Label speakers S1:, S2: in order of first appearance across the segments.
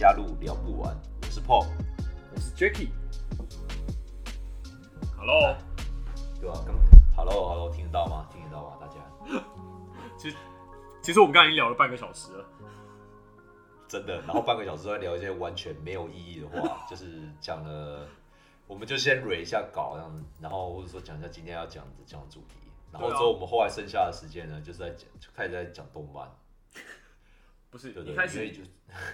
S1: 加入聊不完。我是 Paul，
S2: 我是 Jacky。Hello，
S1: 对吧、刚 Hello Hello，听得到吗？听得到吗？大家
S2: 其实其实我们刚才已经聊了半个小时了。
S1: 真的，然后半个小时都在聊一些完全没有意义的话，就是讲了，我们就先蕊一下稿这样子，然后或者说讲一下今天要讲的讲的主题，然后之后我们后来剩下的时间呢，就是在讲，就开始在讲动漫，
S2: 不是一开始
S1: 就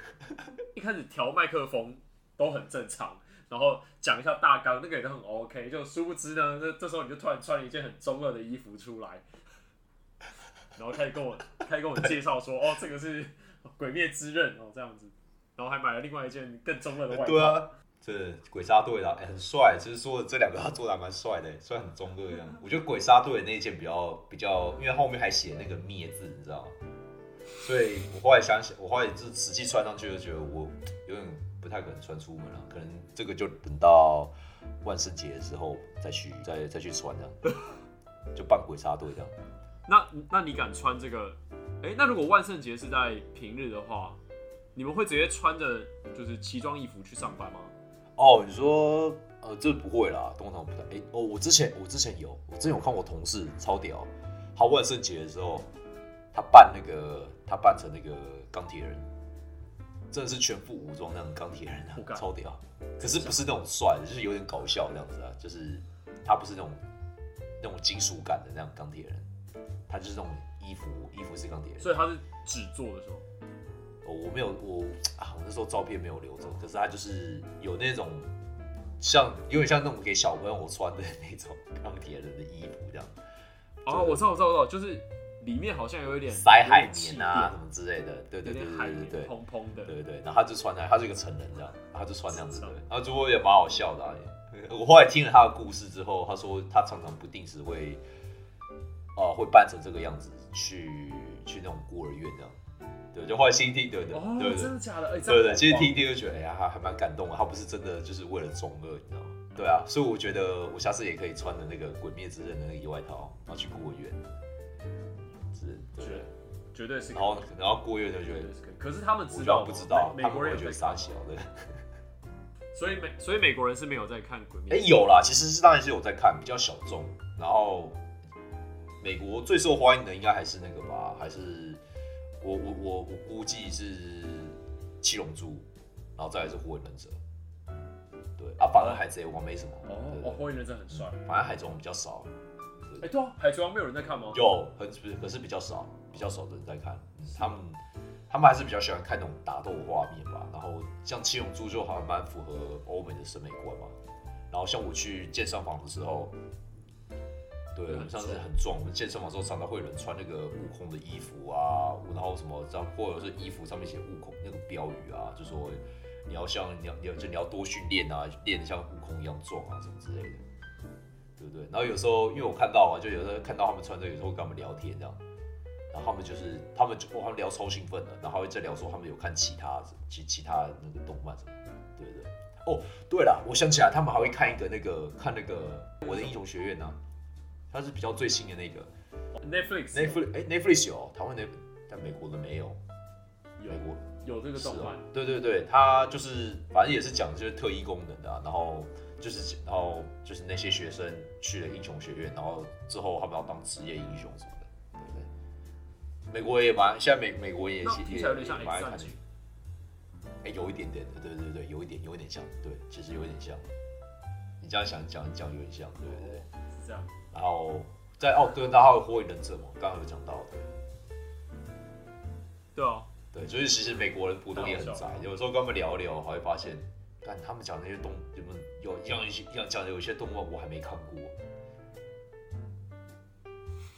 S2: 一开始调麦克风都很正常，然后讲一下大纲，那个也都很 OK。就殊不知呢，这这时候你就突然穿了一件很中二的衣服出来，然后开始跟我开始跟我介绍说，哦，这个是《鬼灭之刃》哦，这样子，然后还买了另外一件更中二的外套。
S1: 对啊，这鬼杀队的、哎很帅，就是说这两个他做的还蛮帅的，虽然很中二这样。我觉得鬼杀队的那一件比较比较，因为后面还写那个灭字，你知道吗？所以我后来想想，我后来就是实际穿上去就觉得我有点不太可能穿出门了，可能这个就等到万圣节的时候再去再 再去穿这样，就扮鬼杀队这样。
S2: 那那你敢穿这个？哎、那如果万圣节是在平日的话，你们会直接穿着就是奇装异服去上班吗？
S1: 哦，你说呃，这不会啦，通常不太。哎、哦，我之前我之前有，我之前有看我同事超屌，他万圣节的时候，他扮那个他扮成那个钢铁人，真的是全副武装那种钢铁人超屌。可是不是那种帅，就是有点搞笑这样子啊，就是他不是那种那种金属感的那种钢铁人，他就是那种衣服衣服是钢铁人。
S2: 所以他是纸做的时候，
S1: 哦，我没有我啊，我那时候照片没有留着，可是他就是有那种像有点像那种给小朋友穿的那种钢铁人的衣服这样，
S2: 哦，我知道，我知道，我知道，就是里面好像有一点
S1: 塞海绵啊什
S2: 垫
S1: 么之类的，对对对对对对对。
S2: 蓬蓬的，
S1: 对对对，然后他就穿那，他是一个成人这样，然后他就穿那样子的然后就会也蛮好笑的、啊。我后来听了他的故事之后，他说他常常不定时会，呃，会扮成这个样子去去那种孤儿院这样。对，就后来心听，对对
S2: 哦，
S1: 对对
S2: 真的假的？哎、
S1: 对对，其实听一听就觉得，哎呀，还还蛮感动的。他不是真的就是为了中二，你知道吗？对啊，所以我觉得我下次也可以穿的那个《鬼灭之刃》的那个野外套，然后去孤儿院。是，对
S2: 绝绝对是，
S1: 然后然后孤儿院就觉得
S2: 可是他们知道
S1: 不知道，
S2: 美国人有在看
S1: 傻小，的。
S2: 所以美所以美国人是没有在看《鬼灭
S1: 哎、》有啦，其实是当然是有在看，比较小众。然后美国最受欢迎的应该还是那个吧，还是我我我我估计是七龙珠，然后再来是火影忍者。对啊，反而海贼王没什么。
S2: 哦，火影忍者很帅。
S1: 反而海贼王比较少，
S2: 哎、对啊，海贼王没有人在看吗？
S1: 有很不是，可是比较少，比较少的人在看。嗯他们他们还是比较喜欢看那种打斗画面吧。然后像七龙珠就好像蛮符合欧美的审美观嘛。然后像我去健身房的时候，对，我们上次很壮，我们健身房的时候常常会有人穿那个悟空的衣服啊，然后什么，这样或者是衣服上面写悟空那个标语啊，就说你要像你要你要就你要多训练啊，练得像悟空一样壮啊什么之类的。对不对？然后有时候因为我看到啊，就有时候看到他们穿着，有时候会跟他们聊天这样，然后他们就是他们就哇，他们聊超兴奋的，然后还会再聊说他们有看其他其其他那个动漫什么的，对不对？哦，对了，我想起来，他们还会看一个那个看那个我的英雄学院呢、它是比较最新的那个。
S2: Netflix
S1: Netflix，哎，Netflix 有，台湾的但美国的没有，
S2: 有
S1: 美国。
S2: 有这个动漫，
S1: 对对对，它就是反正也是讲就是特异功能的、啊，然后就是然后就是那些学生去了英雄学院，然后之后他们要当职业英雄什么的，对不对？美国也蛮，现在美美国也
S2: 那
S1: 也也蛮爱看哎、有一点点的，对对对，有一点有一点像，对，其实有一点像。你这样想讲讲有点像，对对对。
S2: 是这样。
S1: 然后在哦，对，然后还有火影忍者嘛，刚刚有讲到，对
S2: 对啊，
S1: 对，就是其实美国人普通也很宅有时候跟他们聊一聊，还会发现，但他们讲那些动，你们有像一些像讲的有些动漫我还没看过，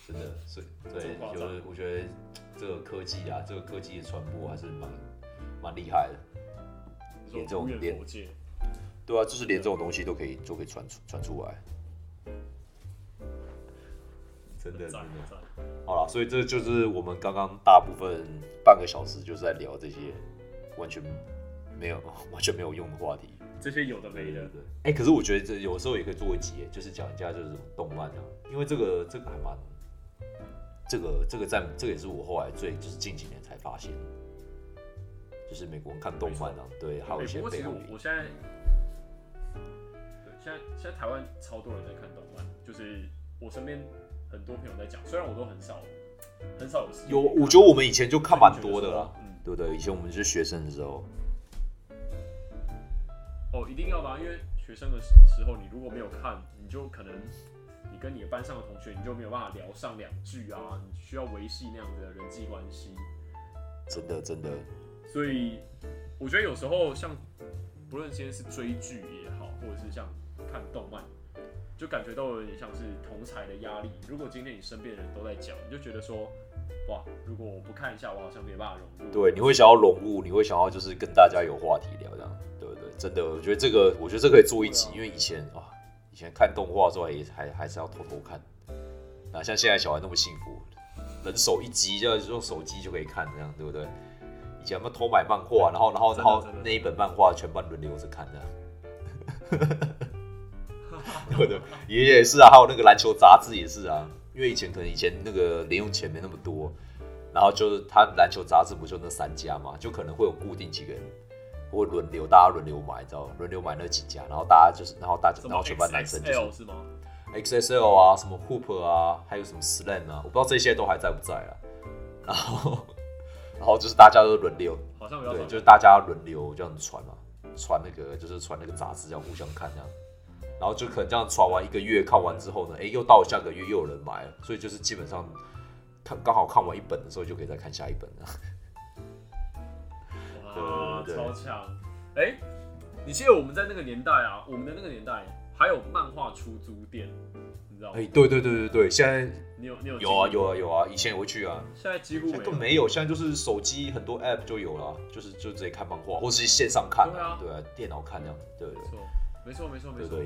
S1: 真的，所以对
S2: 这么夸张
S1: 有的我觉得这个科技啊，这个科技的传播还是蛮蛮厉害的。连这种连，对啊，就是连这种东西都可以都可以传出传出来，真的真
S2: 赞
S1: 的。
S2: 赞。
S1: 好了，所以这就是我们刚刚大部分半个小时就是在聊这些完全没有 完全没有用的话题。
S2: 这些有的没的，
S1: 对，哎、可是我觉得这有时候也可以做一集，就是讲一下这种动漫啊，因为这个这个还蛮，这个这个在这个也是我后来最就是近几年才发现，就是美国人看动漫啊，对，还有一些
S2: 欸不过其实
S1: 背后的
S2: 我我现在，对，现在现在台湾超多人在看动漫，就是我身边很多朋友在讲，虽然我都很少很少有
S1: 有，我觉得我们以前就看蛮多的啦，
S2: 嗯，
S1: 对不对？以前我们是学生的时候，
S2: 哦，一定要的、啊，因为学生的时时候，你如果没有看，你就可能你跟你的班上的同学，你就没有办法聊上两句啊，你需要维系那样的人际关系。
S1: 真的真的，
S2: 所以我觉得有时候像不论今天是追剧也好，或者是像看动漫，就感觉到有点像是同才的压力。如果今天你身边的人都在讲，你就觉得说，哇，如果我不看一下，我好像没办法融入。
S1: 对，你会想要融入，你会想要就是跟大家有话题聊，这样，对不对？真的，我觉得这个，我觉得这可以做一集，
S2: 啊
S1: 因为以前啊，以前看动画的时候也还还是要偷偷看，那像现在小孩那么幸福，人手一机，就用手机就可以看，这样对不对？以前我们偷买漫画，然后然后然后那一本漫画全班轮流着看，这样。对不对？爷爷也是啊，还有那个篮球杂志也是啊，因为以前可能以前那个零用钱没那么多，然后就是他篮球杂志不就那三家嘛，就可能会有固定几个人会轮流，大家轮流买，你知道吗？轮流买那几家，然后大家就是，然后大家然后全班男生就是
S2: 吗
S1: ？XSL 啊，什么 Hoop 啊，还有什么 Slam 啊，我不知道这些都还在不在啊。然后，然后就是大家都轮流，对，
S2: 好像比较少。
S1: 就是大家轮流这样子传嘛，传那个就是传那个杂志，这样互相看这样。然后就可能这样传完一个月，看完之后呢，哎，又到下个月又有人买了，所以就是基本上看刚好看完一本的时候，就可以再看下一本了。
S2: 哇，
S1: 对对对
S2: 超强！哎、你记得我们在那个年代啊，我们的那个年代还有漫画出租店，你知道吗？
S1: 哎，对对对对对，现在
S2: 你有你有
S1: 有啊有啊有啊，以前也会去啊，
S2: 现在几乎没有
S1: 现在更。没有，现在就是手机很多 app 就有了，就是就直接看漫画，或是线上看
S2: 对啊
S1: 对啊，电脑看这样，对对
S2: 没错，没错，没错。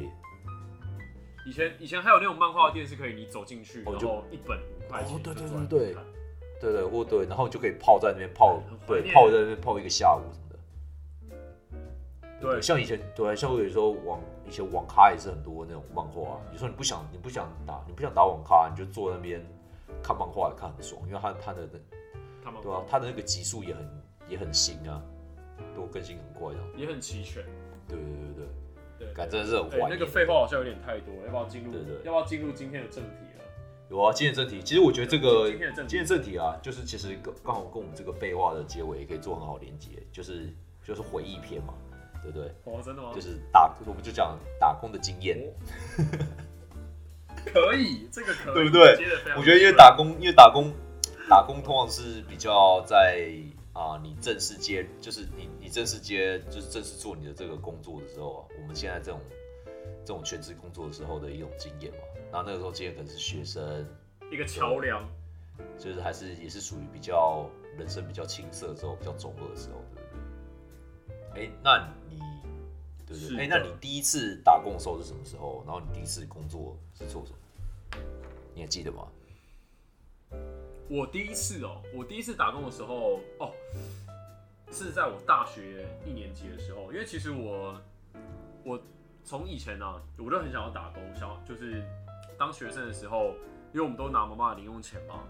S2: 以前以前还有那种漫画店是可以你走进去，然
S1: 哦就
S2: 后一本五块钱
S1: 哦对对对
S2: 边看
S1: 对对，或对，然后就可以泡在那边泡
S2: 很怀，
S1: 对，
S2: 念
S1: 泡在那边泡一个下午什么的。
S2: 对
S1: 像以前对，像我有时候网以前网咖也是很多那种漫画、啊，有时候你不想你不想打你不想打网咖，你就坐在那边看漫画也看很爽，因为它它的
S2: 他们
S1: 对啊，它的那个集数也很也很新啊，都更新很快的。
S2: 也很齐全。
S1: 对对对对
S2: 对
S1: 对，感真的是很
S2: 对，
S1: 怀念。
S2: 那个废话好像有点太多，要不要进入？
S1: 对对
S2: 要不要进入今天的正题了？
S1: 有啊，今天的正题，其实我觉得这个
S2: 今天的正题
S1: 今天正题啊，就是其实刚刚好跟我们这个废话的结尾也可以做很好连接，就是就是回忆篇嘛，对不对？
S2: 哦，真的吗？
S1: 就是打，我们就讲打工的经验。
S2: 可以，这个可以，
S1: 对不对我觉得因为打工，因为打工，打工通常是比较在啊，你正式接，就是你你正式接，就是正式做你的这个工作的时候啊，我们现在这种这种全职工作的时候的一种经验嘛。然后那个时候经验可能是学生，
S2: 一个桥梁，
S1: 就是还是也是属于比较人生比较青涩之后，比较中二的时候，对不对？哎，那你对不对？哎，那你第一次打工的时候是什么时候？然后你第一次工作是做什么？你还记得吗？
S2: 我第一次哦，我第一次打工的时候哦，是在我大学一年级的时候，因为其实我我从以前呢、啊，我就很想要打工，想要就是当学生的时候，因为我们都拿妈妈的零用钱嘛，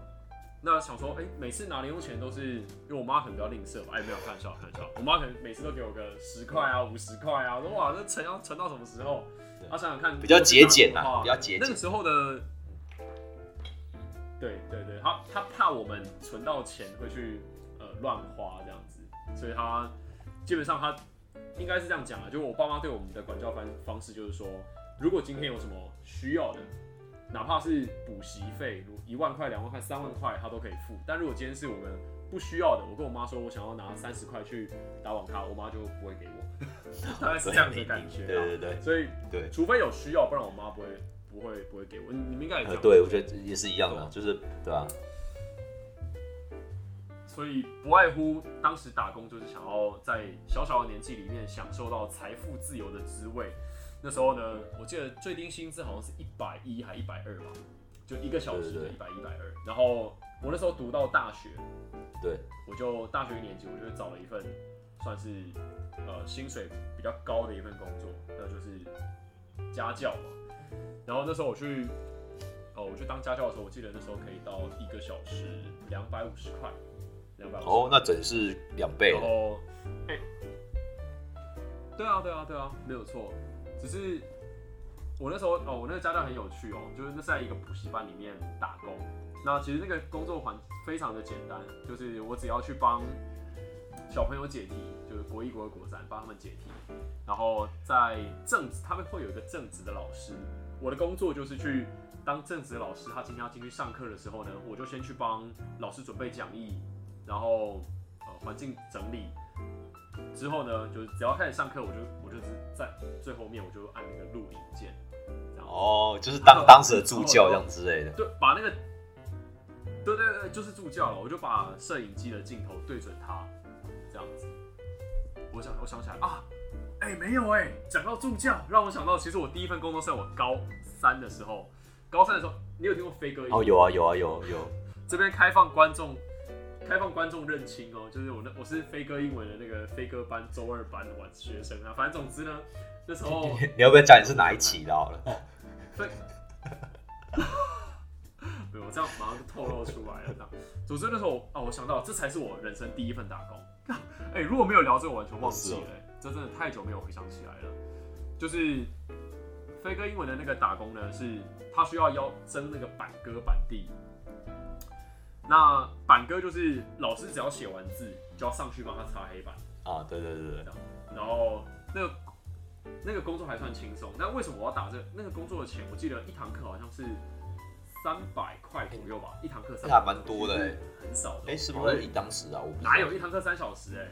S2: 那想说，哎、每次拿零用钱都是因为我妈可能比较吝啬吧，哎、没有开玩笑，开玩笑，我妈可能每次都给我个十块啊、五十块啊，我说哇，这存要存到什么时候？
S1: 对
S2: 啊，想想看，
S1: 比较节俭
S2: 啊
S1: 啊，比较节俭
S2: 那个。时候的，对对对，他他怕我们存到钱会去呃乱花这样子，所以他基本上他应该是这样讲啊，就是我爸妈对我们的管教方方式就是说，如果今天有什么需要的，哪怕是补习费，如一万块、两万块、三万块，他都可以付。但如果今天是我们不需要的，我跟我妈说我想要拿三十块去打网咖，我妈就不会给我，大概是这样子的感觉、啊。
S1: 对对对
S2: 所以
S1: 对
S2: 除非有需要，不然我妈不会不会不会给我。你你们应该也这
S1: 呃，对，我觉得也是一样的，就是对啊，
S2: 所以不外乎当时打工就是想要在小小的年纪里面享受到财富自由的滋味。那时候呢，我记得最低薪资好像是一百一还一百二吧，就一个小时的一百一百二。然后我那时候读到大学，
S1: 对，
S2: 我就大学一年级，我就找了一份算是呃薪水比较高的一份工作，那就是家教嘛。然后那时候我去，哦，我去当家教的时候，我记得那时候可以到一个小时两百五十块，两百。
S1: 哦，那整是两倍了，
S2: 然后哎、对啊，对啊，对啊，没有错。只是我那时候哦，我那个家教很有趣哦，就是那是在一个补习班里面打工。那其实那个工作环非常的简单，就是我只要去帮小朋友解题，就是国一、国二、国三帮他们解题，然后在正职他们会有一个正职的老师，我的工作就是去当正职的老师。他今天要进去上课的时候呢，我就先去帮老师准备讲义，然后呃环境整理。之后呢，就是只要开始上课，我就我就是在最后面我就按那个录影键，
S1: 哦，就是当当时的助教这样之类的。
S2: 对，把那个，对对对，就是助教了。我就把摄影机的镜头对准他，这样子。我想，我想起来啊，哎、没有哎、讲到助教，让我想到，其实我第一份工作是在我高三的时候，高三的时候，你有听过飞哥？
S1: 哦，有啊，有啊，有有。
S2: 这边开放观众，开放观众认亲哦，就是我那我是飞哥英文的那个飞哥班周二班的晚学生啊。反正总之呢，那时候
S1: 你要不要讲你是哪一期的？好了，
S2: 对，没有，这样马上就透露出来了。这样，总之那时候我啊，我想到这才是我人生第一份打工。哎、如果没有聊这个，我完全忘记了、这真的太久没有回想起来了。就是飞哥英文的那个打工呢，是他需要邀征那个板哥板弟。那板哥就是老师只要写完字，就要上去帮他擦黑板。
S1: 啊，对对对对，
S2: 然后那个那个工作还算轻松，那为什么我要打这個那个工作的钱？我记得一堂课好像是三百块左右吧，一堂课三
S1: 那还蛮多的哎。
S2: 很少的。
S1: 哎，是不是以当时啊？我
S2: 哪有一堂课三小时、哎，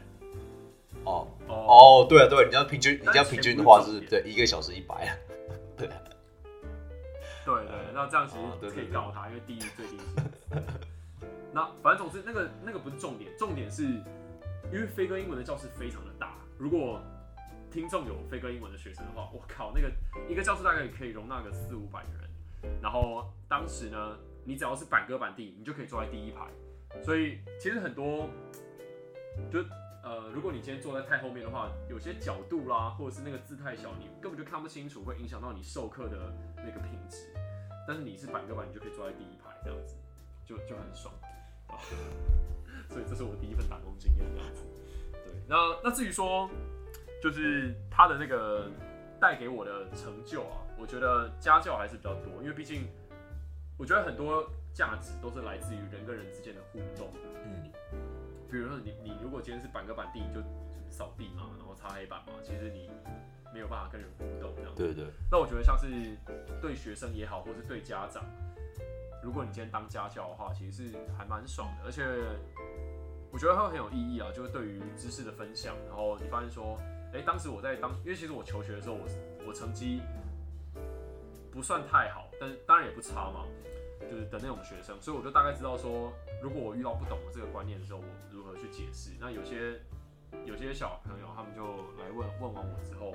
S1: 哦
S2: 哦，
S1: 哦，对啊对啊，你要平均，你要平均的话
S2: 是
S1: 对一个小时一百啊。对啊，
S2: 对对，那这样其实可以告他，因为第一最低。那反正总之那个那个不是重点，重点是因为飞哥英文的教室非常的大，如果听众有飞哥英文的学生的话，我靠，那个一个教室大概可以容纳个四五百人。然后当时呢，你只要是板哥板弟，你就可以坐在第一排。所以其实很多，就呃，如果你今天坐在太后面的话，有些角度啦，或者是那个字太小，你根本就看不清楚，会影响到你授课的那个品质。但是你是板哥板，你就可以坐在第一排，这样子就就很爽。所以这是我第一份打工经验，这样子。对，那那至于说，就是他的那个带给我的成就啊，我觉得家教还是比较多，因为毕竟我觉得很多价值都是来自于人跟人之间的互动。
S1: 嗯，
S2: 比如说你你如果今天是板个板地，你就扫地嘛，然后擦黑板嘛，其实你没有办法跟人互动这样。
S1: 对对，
S2: 那我觉得像是对学生也好，或是对家长，如果你今天当家教的话，其实是还蛮爽的，而且我觉得会很有意义啊，就是对于知识的分享。然后你发现说，哎、当时我在当，因为其实我求学的时候，我我成绩不算太好，但是当然也不差嘛，就是的那种学生，所以我就大概知道说，如果我遇到不懂的这个观念的时候，我如何去解释。那有些有些小朋友他们就来问问完我之后，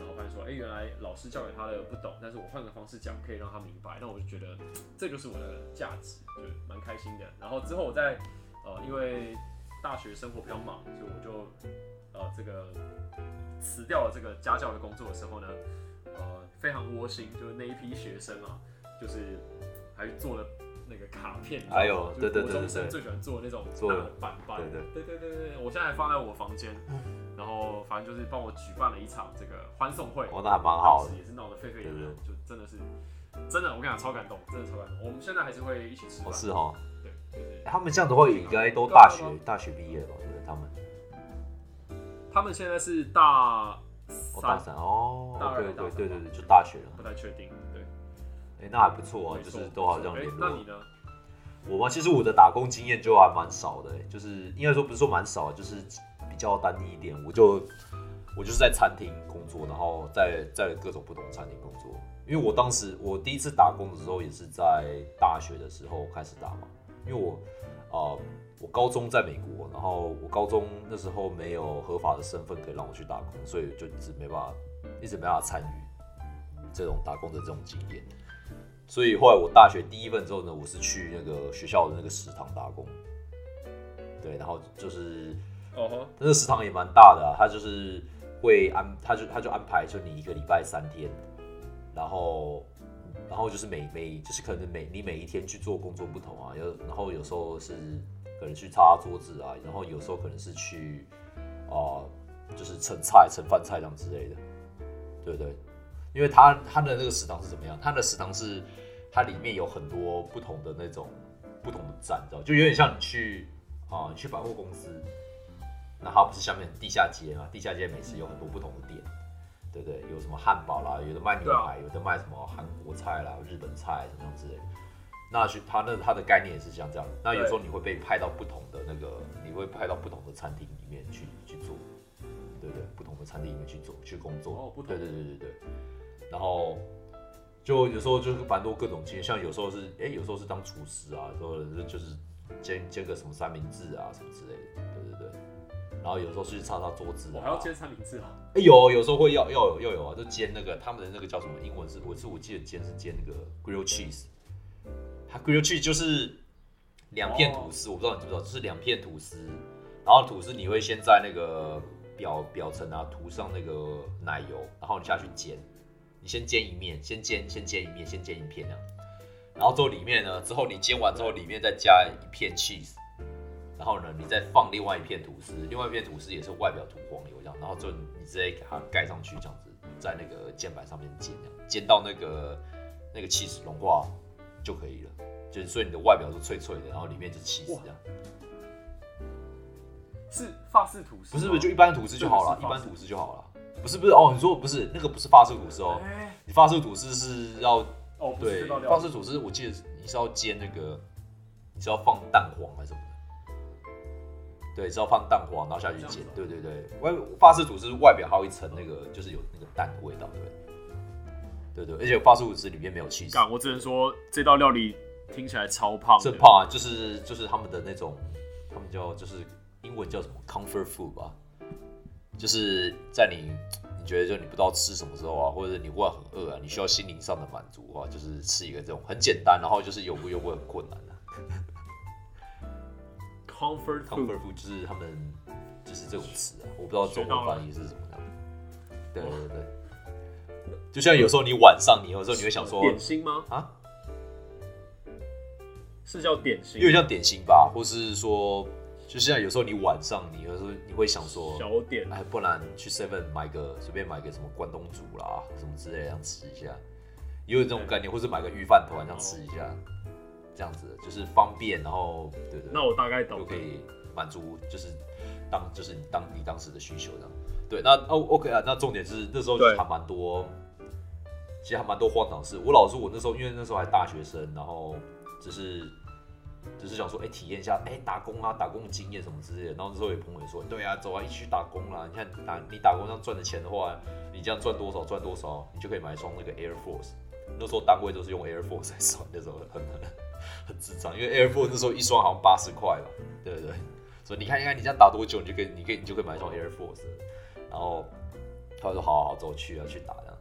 S2: 然后发现说，哎、原来老师教给他的不懂，但是我换个方式讲可以让他明白，那我就觉得这就是我的价值，就蛮开心的。然后之后我在呃，因为大学生活比较忙，所以我就呃这个辞掉了这个家教的工作的时候呢，呃非常窝心，就是那一批学生啊，就是还做了。那个卡片，
S1: 哎呦
S2: 你知道吗就是
S1: 对对对对
S2: 中生最喜欢做的那种大的板板，
S1: 对对
S2: 对对对对，我现在还放在我房间，然后反正就是帮我举办了一场这个欢送会，
S1: 哦，那还蛮好的。
S2: 也是闹得沸沸扬扬
S1: 对对，
S2: 就真的是真的，我跟你讲超感动，真的超感动。我们现在还是会一起吃饭，
S1: 哦，是哦，
S2: 对，就是
S1: 他们这样的话应该都大学大学毕业了吧？对？他们
S2: 他们现在是大
S1: 哦，大
S2: 三，
S1: 三哦
S2: 大二大
S1: OK，
S2: 三
S1: 对对对，就大学了。
S2: 不太确定，对，
S1: 哎，那还不错啊，就是都好像
S2: 哎
S1: 联络
S2: 那你。呢？
S1: 我嘛，其实我的打工经验就还蛮少的、欸就是应该说不是说蛮少，就是比较单一一点。我就我就是在餐厅工作，然后在在各种不同餐厅工作。因为我当时我第一次打工的时候也是在大学的时候开始打嘛，因为我呃我高中在美国，然后我高中那时候没有合法的身份可以让我去打工，所以就一直没办法一直没办法参与这种打工的这种经验。所以后来我大学第一份之后呢，我是去那个学校的那个食堂打工，对，然后就是
S2: 哦吼，
S1: 那个食堂也蛮大的啊，他就是会安，他就他就安排就你一个礼拜三天，然后然后就是每每就是可能每你每一天去做工作不同啊，有然后有时候是可能去擦桌子啊，然后有时候可能是去啊、就是盛菜、盛饭菜这样之类的，对不对？因为他他的那个食堂是怎么样？他的食堂是它里面有很多不同的那种不同的站，知道？就有点像你去啊、你去百货公司，那它不是下面地下街嘛？地下街美食有很多不同的店，对不对？有什么汉堡啦，有的卖牛排，有的卖什么韩国菜啦、日本菜什么样之类的。那去他那他的概念也是像这样。那有时候你会被派到不同的那个，你会派到不同的餐厅里面去去做，对不对？不同的餐厅里面去做去工作。
S2: 哦不同
S1: 对对对对对。然后就有时候就是蛮多各种经验，像有时候是哎、有时候是当厨师啊，有时候就是煎煎个什么三明治啊什么之类的，对对对。然后有时候是去擦擦桌子啊，
S2: 我还要煎三明治啊，
S1: 哎有有时候会要要有要有啊，就煎那个他们的那个叫什么英文是我是我记得煎是煎那个 grill cheese，它 grill cheese 就是两片吐司，我不知道你知不知道，就是两片吐司，然后吐司你会先在那个表表层啊涂上那个奶油，然后你下去煎，你先煎一面，先煎先煎一面，先煎一片这样，然后之后里面呢，之后你煎完之后里面再加一片 cheese。然后呢，你再放另外一片吐司，另外一片吐司也是外表涂黄油这样，然后就你直接给它盖上去，这样子在那个键盘上面煎，这样煎到那个那个 cheese 融化就可以了。就是所以你的外表是脆脆的，然后里面就是 cheese 这样。
S2: 是法式吐司，
S1: 不是不是，就一般吐司就好了，一般吐司就好了。不是不是哦，你说不是那个不是法式吐司哦，
S2: 哎
S1: 你法式吐司是要
S2: 哦，
S1: 对法式吐司，我记得你是要煎那个，你是要放蛋黄还是什么的？对，是要放蛋黄，然后下去煎。对对对，外法式吐司外表还有一层那个，就是有那个蛋的味道，对不对？对对，而且法式吐司里面没有 cheese，
S2: 我只能说这道料理听起来超胖的，
S1: 这胖啊，就是就是他们的那种，他们叫就是英文叫什么 comfort food 吧，就是在你你觉得就你不知道吃什么时候啊，或者你忽然很饿啊，你需要心灵上的满足啊，就是吃一个这种很简单，然后就是有不又不会很困难的、
S2: comfort
S1: food，comfort food，就是他们就是这种词啊，我不知道中文翻译是什么样。对对对，就像有时候你晚上，你有时候你会想说
S2: 点心吗？
S1: 啊，
S2: 是叫点心
S1: 有，点像点心吧，或是说，就像有时候你晚上，你有时候你会想说，
S2: 小点，
S1: 哎，不然去 Seven 买个随便买个什么关东煮啦，什么之类的，这样吃一下，也有这种概念，或是买个鱼饭团这样吃一下，这样子就是方便，然后对对，
S2: 那我大概懂
S1: 就可以满足就是当就是你当你当时的需求这样。对，那哦 OK 啊，那重点是那时候
S2: 对
S1: 还蛮多，其实还蛮多荒唐事。我老实说，我那时候因为那时候还大学生，然后只是只是想说，哎、体验一下，哎、打工啊，打工的经验什么之类的。然后那时候有朋友也说，对啊，走啊，一起去打工啦。你看打你打工这样赚的钱的话，你这样赚多少赚多少，你就可以买一双那个 Air Force。那时候单位都是用 Air Force 来算，那时候很很 很智障，因为 Air Force 那时候一双好像八十块吧，对不对？所以你看，你看你这样打多久，你就可以，你可以，你就可以买一双 Air Force。然后他说好好好，走去啊去打这样。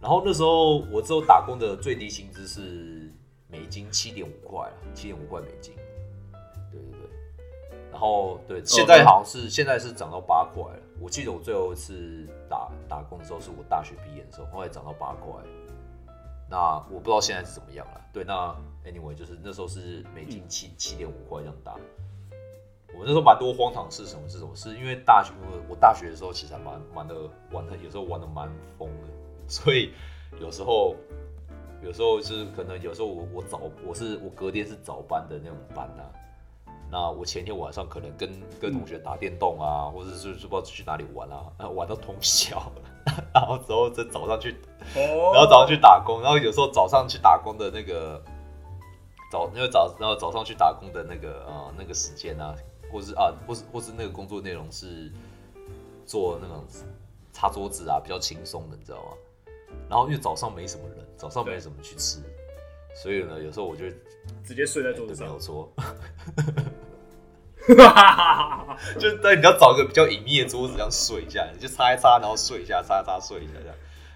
S1: 然后那时候我之后打工的最低薪资是美金七点五块啊，七点五块美金。对对对。然后对，现在好像是现在是涨到八块了。我记得我最后一次打打工的时候是我大学毕业的时候，后来涨到八块。那我不知道现在是怎么样了。对，那 anyway 就是那时候是美金七七点五块这样打。我那时候蛮多荒唐事，什么是什么事？因为大学，我我大学的时候其实还蛮蛮的玩的，有时候玩的蛮疯的，所以有时候有时候是可能有时候我我早我是我隔天是早班的那种班啊，那我前天晚上可能跟跟同学打电动啊，或者是就不知道去哪里玩啊，玩到通宵，然后之后再早上去
S2: 哦，
S1: 然后早上去打工，然后有时候早上去打工的那个早，因为早然后早上去打工的那个呃那个时间啊，或是啊或是或是那个工作内容是做那种擦桌子啊，比较轻松的，你知道吗？然后因为早上没什么人，早上没什么去吃，所以呢，有时候我就
S2: 直接睡在桌子上。
S1: 没有，错，就是对，你要找一个比较隐秘的桌子这样睡一下，你就擦一擦，然后睡一下，擦一擦睡一下这样，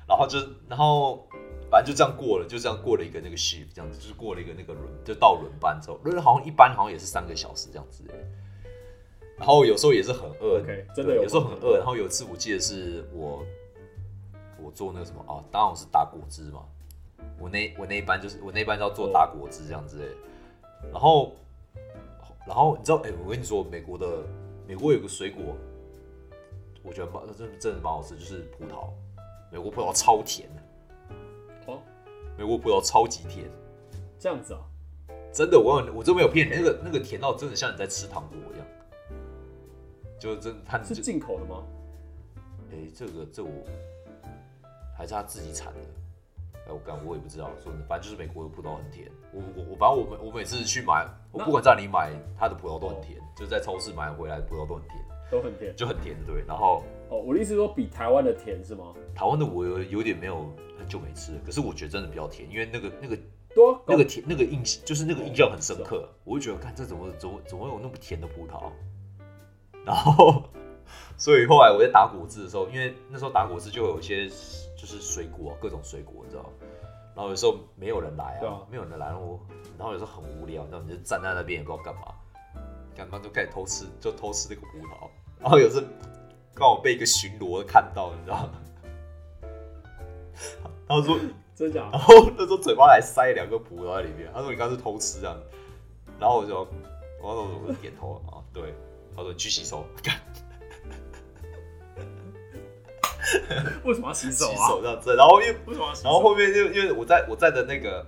S1: 然后就然后反正就这样过了，就这样过了一个那个 shift，这样子就是过了一个那个轮，就到轮班之后，轮好像一般好像也是三个小时这样子。欸然后有时候也是很饿
S2: 真的有
S1: 有时候很饿。然后有一次我记得是我我做那个什么啊，当然我是打果汁嘛，我那我那一班就是我那一班要做打果汁这样之类的，然后然后你知道哎、我跟你说美国的美国有个水果我觉得蛮真的真的蛮好吃，就是葡萄，美国葡萄超甜。的，
S2: 哦，
S1: 美国葡萄超级甜，
S2: 这样子啊，
S1: 真的，我有我真没有骗你，那个那个甜到真的像你在吃糖果一样，就真它
S2: 是进口的吗？
S1: 哎、这个这我还是他自己产的，哎、我干我也不知道，说反正就是美国的葡萄很甜。我我我反正我每我每次去买，我不管在哪里买，它的葡萄都很甜，就是在超市买回来的葡萄都很甜，
S2: 都很甜。
S1: 就很甜对。然后
S2: 哦，我的意思是说比台湾的甜是吗？
S1: 台湾的我有有点没有很久没吃了，可是我觉得真的比较甜，因为那个那个
S2: 多啊，
S1: 那个甜那个印就是那个印象很深刻，我就觉得看这怎么怎么怎么会有那么甜的葡萄，然后所以后来我在打果汁的时候，因为那时候打果汁就有一些就是水果各种水果，你知道，然后有时候没有人来啊没有人来，然后我然后有时候很无聊，你知道，你就站在那边也不知道干嘛，干嘛就开始偷吃，就偷吃那个葡萄，然后有时候刚好被一个巡逻看到，你知道吗？他说
S2: 真假的？
S1: 然后那时候嘴巴还塞两个葡萄在里面，他说你刚刚是偷吃这样，然后我就，然后我就点头啊，对，他说你去洗手，
S2: 为什么要洗手
S1: 洗
S2: 啊？
S1: 手这样子，然后因为
S2: 为什么要洗手？
S1: 然后后面就因为我在我在的那个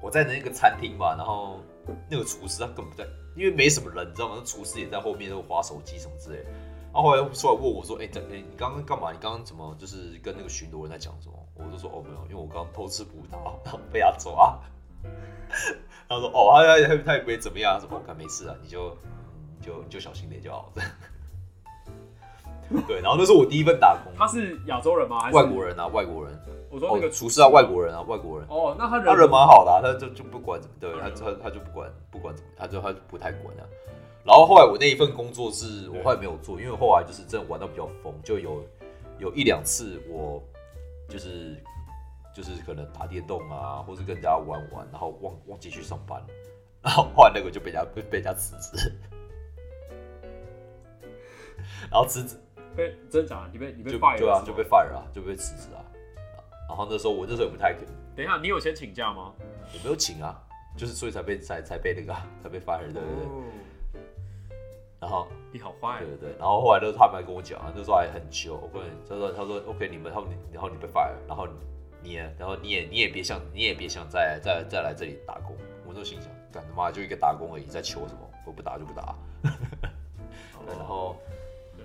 S1: 我在的那个餐厅嘛，然后那个厨师他根本不在，因为没什么人，你知道吗？那厨师也在后面都划手机什么之类的。然后后来出来问我说：“哎、这哎、你刚刚干嘛？你刚刚怎么就是跟那个巡逻人在讲什么？”我就说：“哦，没有，因为我刚刚偷吃葡萄，然后被他抓。”他说：“哦，他他他他也不会怎么样，什么？我看没事啊，你就你就你就小心点就好。” 对，然后那是我第一份打工，
S2: 他是亚洲人吗？还是
S1: 外国？人啊，外国人。哦
S2: 我说那个，
S1: 厨师啊，外国人啊，外国人。
S2: 哦，那他人
S1: 他人蛮好的、啊，他就就不管怎么，对他
S2: 他
S1: 他他就不管不管怎么，他就他就不太管啊。然后后来我那一份工作是我后来没有做，因为后来就是真的玩到比较疯，就有有一两次我就是就是可能打电动啊，或是跟人家玩玩，然后忘忘记去上班，然后后来那个就被人家被被人家辞职，然后辞职
S2: 被真假的？你被你被
S1: 就
S2: fire
S1: 对啊就被 fire 啊，就被辞职啊。然后那时候我那时候也不太
S2: 等一下，你有先请假吗？
S1: 我没有请啊，就是所以才被才才被那个啊才被 fire 对对对。
S2: 哦
S1: 然后
S2: 你好坏
S1: 对，对对，然后后来都是他们还跟我讲啊，那时候还很久，我跟你他说他说 OK 你们他们然后你被 fire，然后你也然后你也你也别想你也别想再再再来这里打工，我就心想干他妈就一个打工而已，在求什么？我不打就不打。然后
S2: 对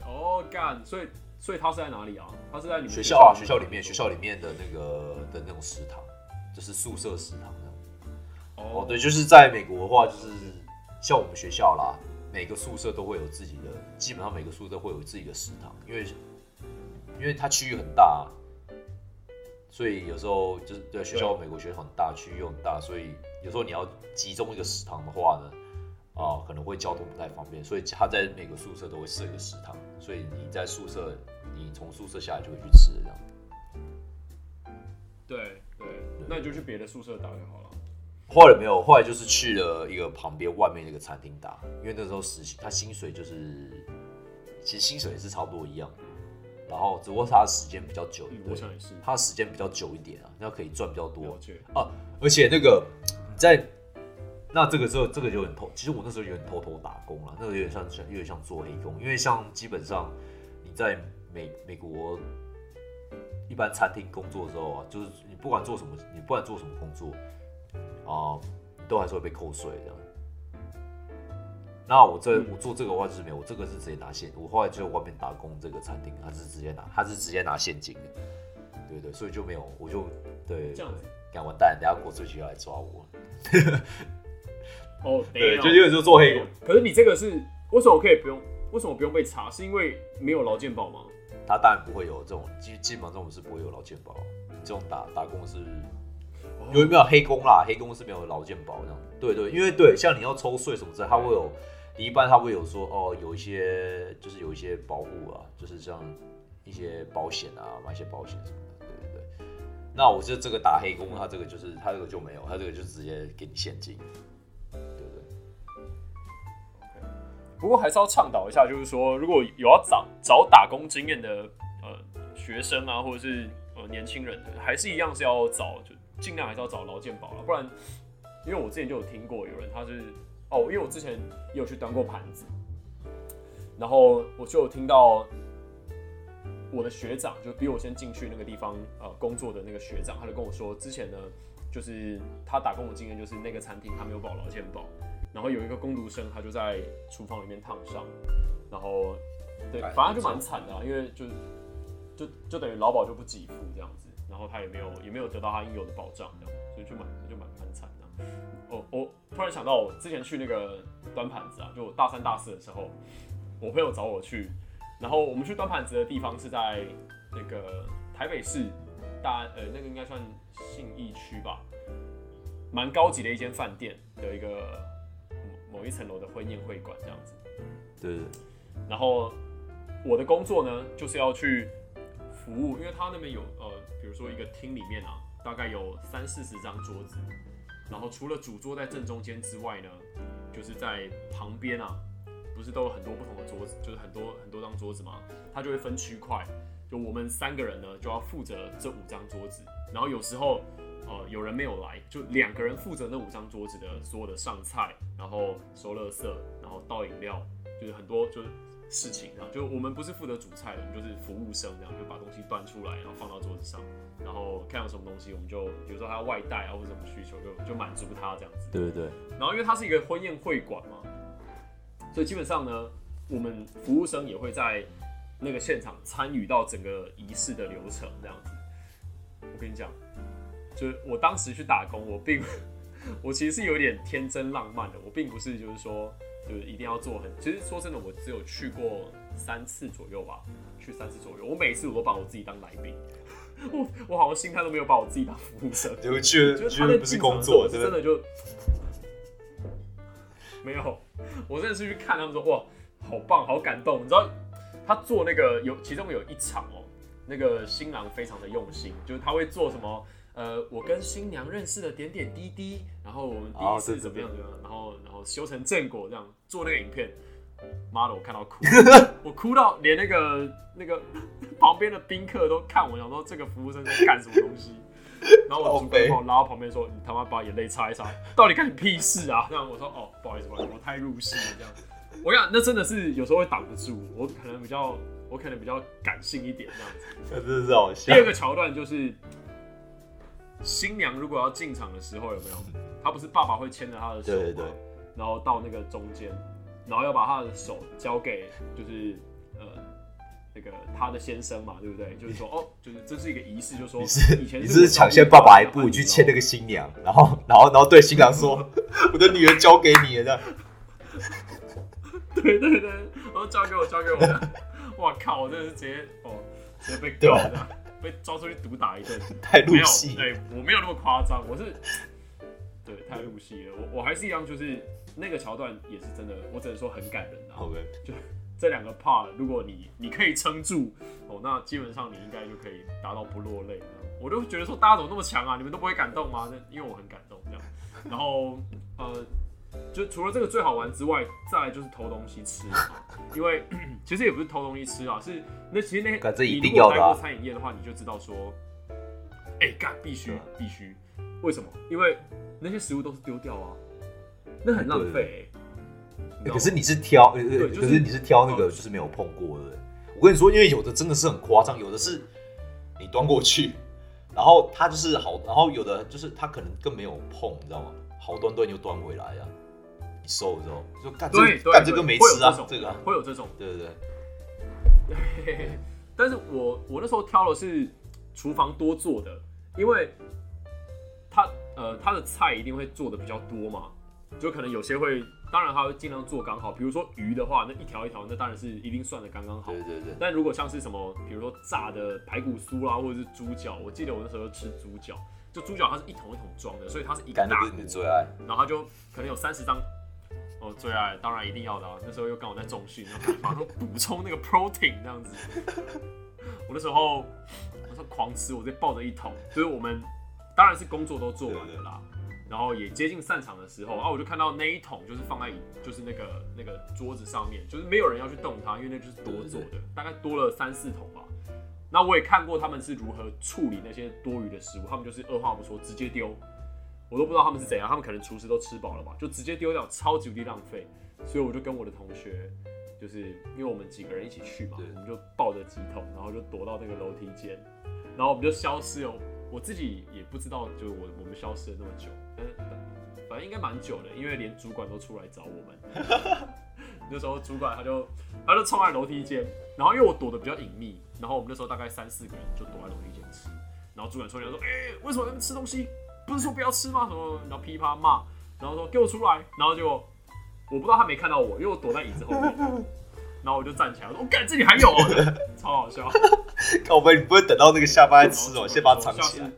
S2: 哦干，所以所以他是在哪里啊？他是在你们
S1: 学校啊学校里面学校里面的那个的那种食堂，就是宿舍食堂。哦，
S2: 哦
S1: 对，就是在美国的话，就是像我们学校啦，每个宿舍都会有自己的，基本上每个宿舍会有自己的食堂，因为因为它区域很大，所以有时候就是对学校美国学校很大，区域又很大，所以有时候你要集中一个食堂的话呢，啊、可能会交通不太方便，所以他在每个宿舍都会设一个食堂，所以你在宿舍，你从宿舍下来就会去吃这样。
S2: 对对，那你就去别的宿舍打就好了。
S1: 后来没有，后来就是去了一个旁边外面那个餐厅打，因为那时候实习，他薪水就是，其实薪水也是差不多一样，然后只不过他的时间比较久，
S2: 我想也是。
S1: 他的时间比较久一点啊，那可以赚比较多，啊，而且那个你在那这个时候这个就很偷，其实我那时候有点偷偷打工了，那个有点像有点像做黑工，因为像基本上你在美美国一般餐厅工作的时候啊，就是你不管做什么，你不管做什么工作啊、你都还是会被扣税这样。那我这我做这个的话就是没有，我这个是直接拿现，我后来就外面打工这个餐厅，他是直接拿，他是直接拿现金的，对对，所以就没有，我就对
S2: 这样子，
S1: 干完蛋，等下国税局要来抓我。
S2: 哦，
S1: 对，
S2: 等
S1: 就有点就做黑工，
S2: 可是你这个是为什么可以不用？为什么不用被查？是因为没有劳健保吗？
S1: 他当然不会有这种，基基本上这种是不会有劳健保，你这种打打工是有没有黑工啦？黑工是没有劳健保这样。对对，因为对，像你要抽税什么之类，他会有，你一般他会有说哦，有一些就是有一些保护啊，就是像一些保险啊，买一些保险什么的，对对对。那我这这个打黑工，他这个就是他这个就没有，他这个就直接给你现金，不
S2: 过还是要倡导一下，就是说，如果有要找找打工经验的呃学生啊，或者是呃年轻人的，还是一样是要找，就尽量还是要找劳健保了，不然，因为我之前就有听过有人他是哦，因为我之前也有去端过盘子，然后我就有听到我的学长就比我先进去那个地方呃工作的那个学长，他就跟我说，之前呢就是他打工的经验就是那个餐厅他没有保劳健保，然后有一个工读生他就在厨房里面烫伤，然后对，
S1: 哎
S2: 反正就蛮惨的、啊，因为就就就等于劳保就不给付这样子，然后他也没有也没有得到他应有的保障，这样，所以就蛮就蛮蛮惨的啊。哦，我突然想到，我之前去那个端盘子啊，就我大三大四的时候，我朋友找我去，然后我们去端盘子的地方是在那个台北市大呃那个应该算信义区吧，蛮高级的一间饭店的一个某某一层楼的婚宴会馆这样子。
S1: 对对
S2: 然后我的工作呢，就是要去服务，因为他那边有呃，比如说一个厅里面啊，大概有三四十张桌子，然后除了主桌在正中间之外呢，就是在旁边啊，不是都有很多不同的桌子，就是很多很多张桌子嘛，它就会分区块，就我们三个人呢就要负责这五张桌子，然后有时候呃有人没有来，就两个人负责那五张桌子的所有的上菜，然后收垃圾，然后倒饮料，就是很多就是事情啊，就我们不是负责煮菜的，我们就是服务生这样，就把东西端出来，然后放到桌子上，然后看到什么东西我们就比如说他要外带啊或者什么需求就就满足他这样子。
S1: 对对对，
S2: 然后因为它是一个婚宴会馆嘛，所以基本上呢，我们服务生也会在那个现场参与到整个仪式的流程这样子。我跟你讲，就是我当时去打工，我并 我其实是有点天真浪漫的，我并不是就是说就是一定要做很，其实说真的，我只有去过三次左右吧，去三次左右，我每次我都把我自己当来宾。我 我好像心态都没有把我自己当服务生，
S1: 就觉得
S2: 就是
S1: 得不是工作？
S2: 真的就没有，我真的是去看他们说哇，好棒，好感动。你知道他做那个有其中有一场哦，那个新郎非常的用心，就是他会做什么呃，我跟新娘认识的点点滴滴，然后我们第一次怎么样怎么样，然后然后修成正果这样做那个影片。妈的，我看到哭，我哭到连那个那个旁边的宾客都看我，想说这个服务生在干什么东西。然后我主管把我拉到旁边说：“你他妈把眼泪擦一擦，到底干你屁事啊？”这样我说：“哦，不好意思，不好意思，我太入戏了。”这样，我讲，那真的是有时候会挡不住，我可能比较，我可能比较感性一点这样子。
S1: 这是好笑
S2: 第。二个桥段就是新娘如果要进场的时候，有没有？她不是爸爸会牵着她的手吗？
S1: 对对对
S2: 然后到那个中间，然后要把她的手交给就是呃那个她的先生嘛，对不对？就是说哦，就是这是一个仪式，就是说
S1: 你是
S2: 以前
S1: 你是抢先爸爸一步，你去牵那
S2: 个。
S1: 新娘，然后然后然后对新郎说：“ 我的女儿交给你了。”这样，
S2: 对对对，然后交给我，交给我。哇靠！我真的是直接哦，直接被
S1: 对吧
S2: 告这样，被抓出去毒打一顿。
S1: 太入戏。
S2: 哎、我没有那么夸张，我是对太入戏了。我我还是一样，就是那个桥段也是真的，我只能说很感人啊。
S1: OK，就
S2: 这两个 part，如果你你可以撑住哦，那基本上你应该就可以达到不落泪。我就觉得说大家怎么那么强啊？你们都不会感动吗？那因为我很感动这样。然后呃，就除了这个最好玩之外，再来就是偷东西吃啊。因为 其实也不是偷东西吃啊，是那其实那
S1: 干这一
S2: 你
S1: 定要的啊
S2: 如果待过餐饮业的话，你就知道说，哎、干必须
S1: 对啊
S2: 必须。为什么？因为那些食物都是丢掉啊，那很浪费、
S1: 可是你是挑，呃呃
S2: 对就是
S1: 可是你是挑那个
S2: 哦
S1: 就是没有碰过的。我跟你说，因为有的真的是很夸张，有的是你端过去，然后它就是好，然后有的就是它可能更没有碰，你知道吗？好端端就端回来啊，你收了之后就干干这个没吃啊
S2: 这
S1: 个啊
S2: 会有这种。
S1: 对对对，
S2: 但是我我那时候挑的是厨房多做的，因为他呃他的菜一定会做的比较多嘛，就可能有些会，当然他会尽量做刚好。比如说鱼的话，那一条一条那当然是一定算的刚刚好。
S1: 对对对，
S2: 但如果像是什么，比如说炸的排骨酥啦，或者是猪脚，我记得我那时候吃猪脚，就猪脚它是一桶一桶装的，所以它是一个大
S1: 你的，最爱，
S2: 然后它就可能有三十张。哦，最爱当然一定要的啊！那时候又刚好在重训，然后马上补充那个 protein 这样子。我那时候我说狂吃，我直接抱着一桶。所以我们当然是工作都做完了啦，然后也接近散场的时候啊，我就看到那一桶就是放在就是那个那个桌子上面，就是没有人要去动它，因为那就是多做的，大概多了三四桶吧。那我也看过他们是如何处理那些多余的食物，他们就是二话不说直接丢，我都不知道他们是怎样，他们可能厨师都吃饱了吧，就直接丢掉，超级无敌浪费。所以我就跟我的同学就是因为我们几个人一起去嘛，我们就抱着几桶，然后就躲到那个楼梯间，然后我们就消失了。我自己也不知道，就我我们消失了那么久，但是反正应该蛮久的，因为连主管都出来找我们。那时候主管他就他就冲在楼梯间，然后因为我躲得比较隐秘，然后我们那时候大概三四个人就躲在楼梯间吃，然后主管出来说：“哎、为什么在那边吃东西？不是说不要吃吗？什么？”然后噼啪骂，然后说：“给我出来！”然后就我不知道他没看到我，因为我躲在椅子后面，然后我就站起来，我说：“我、干，这里还有、哦，超好笑。”
S1: 靠背，你不会等到那个下班再吃哦，先把它藏起来。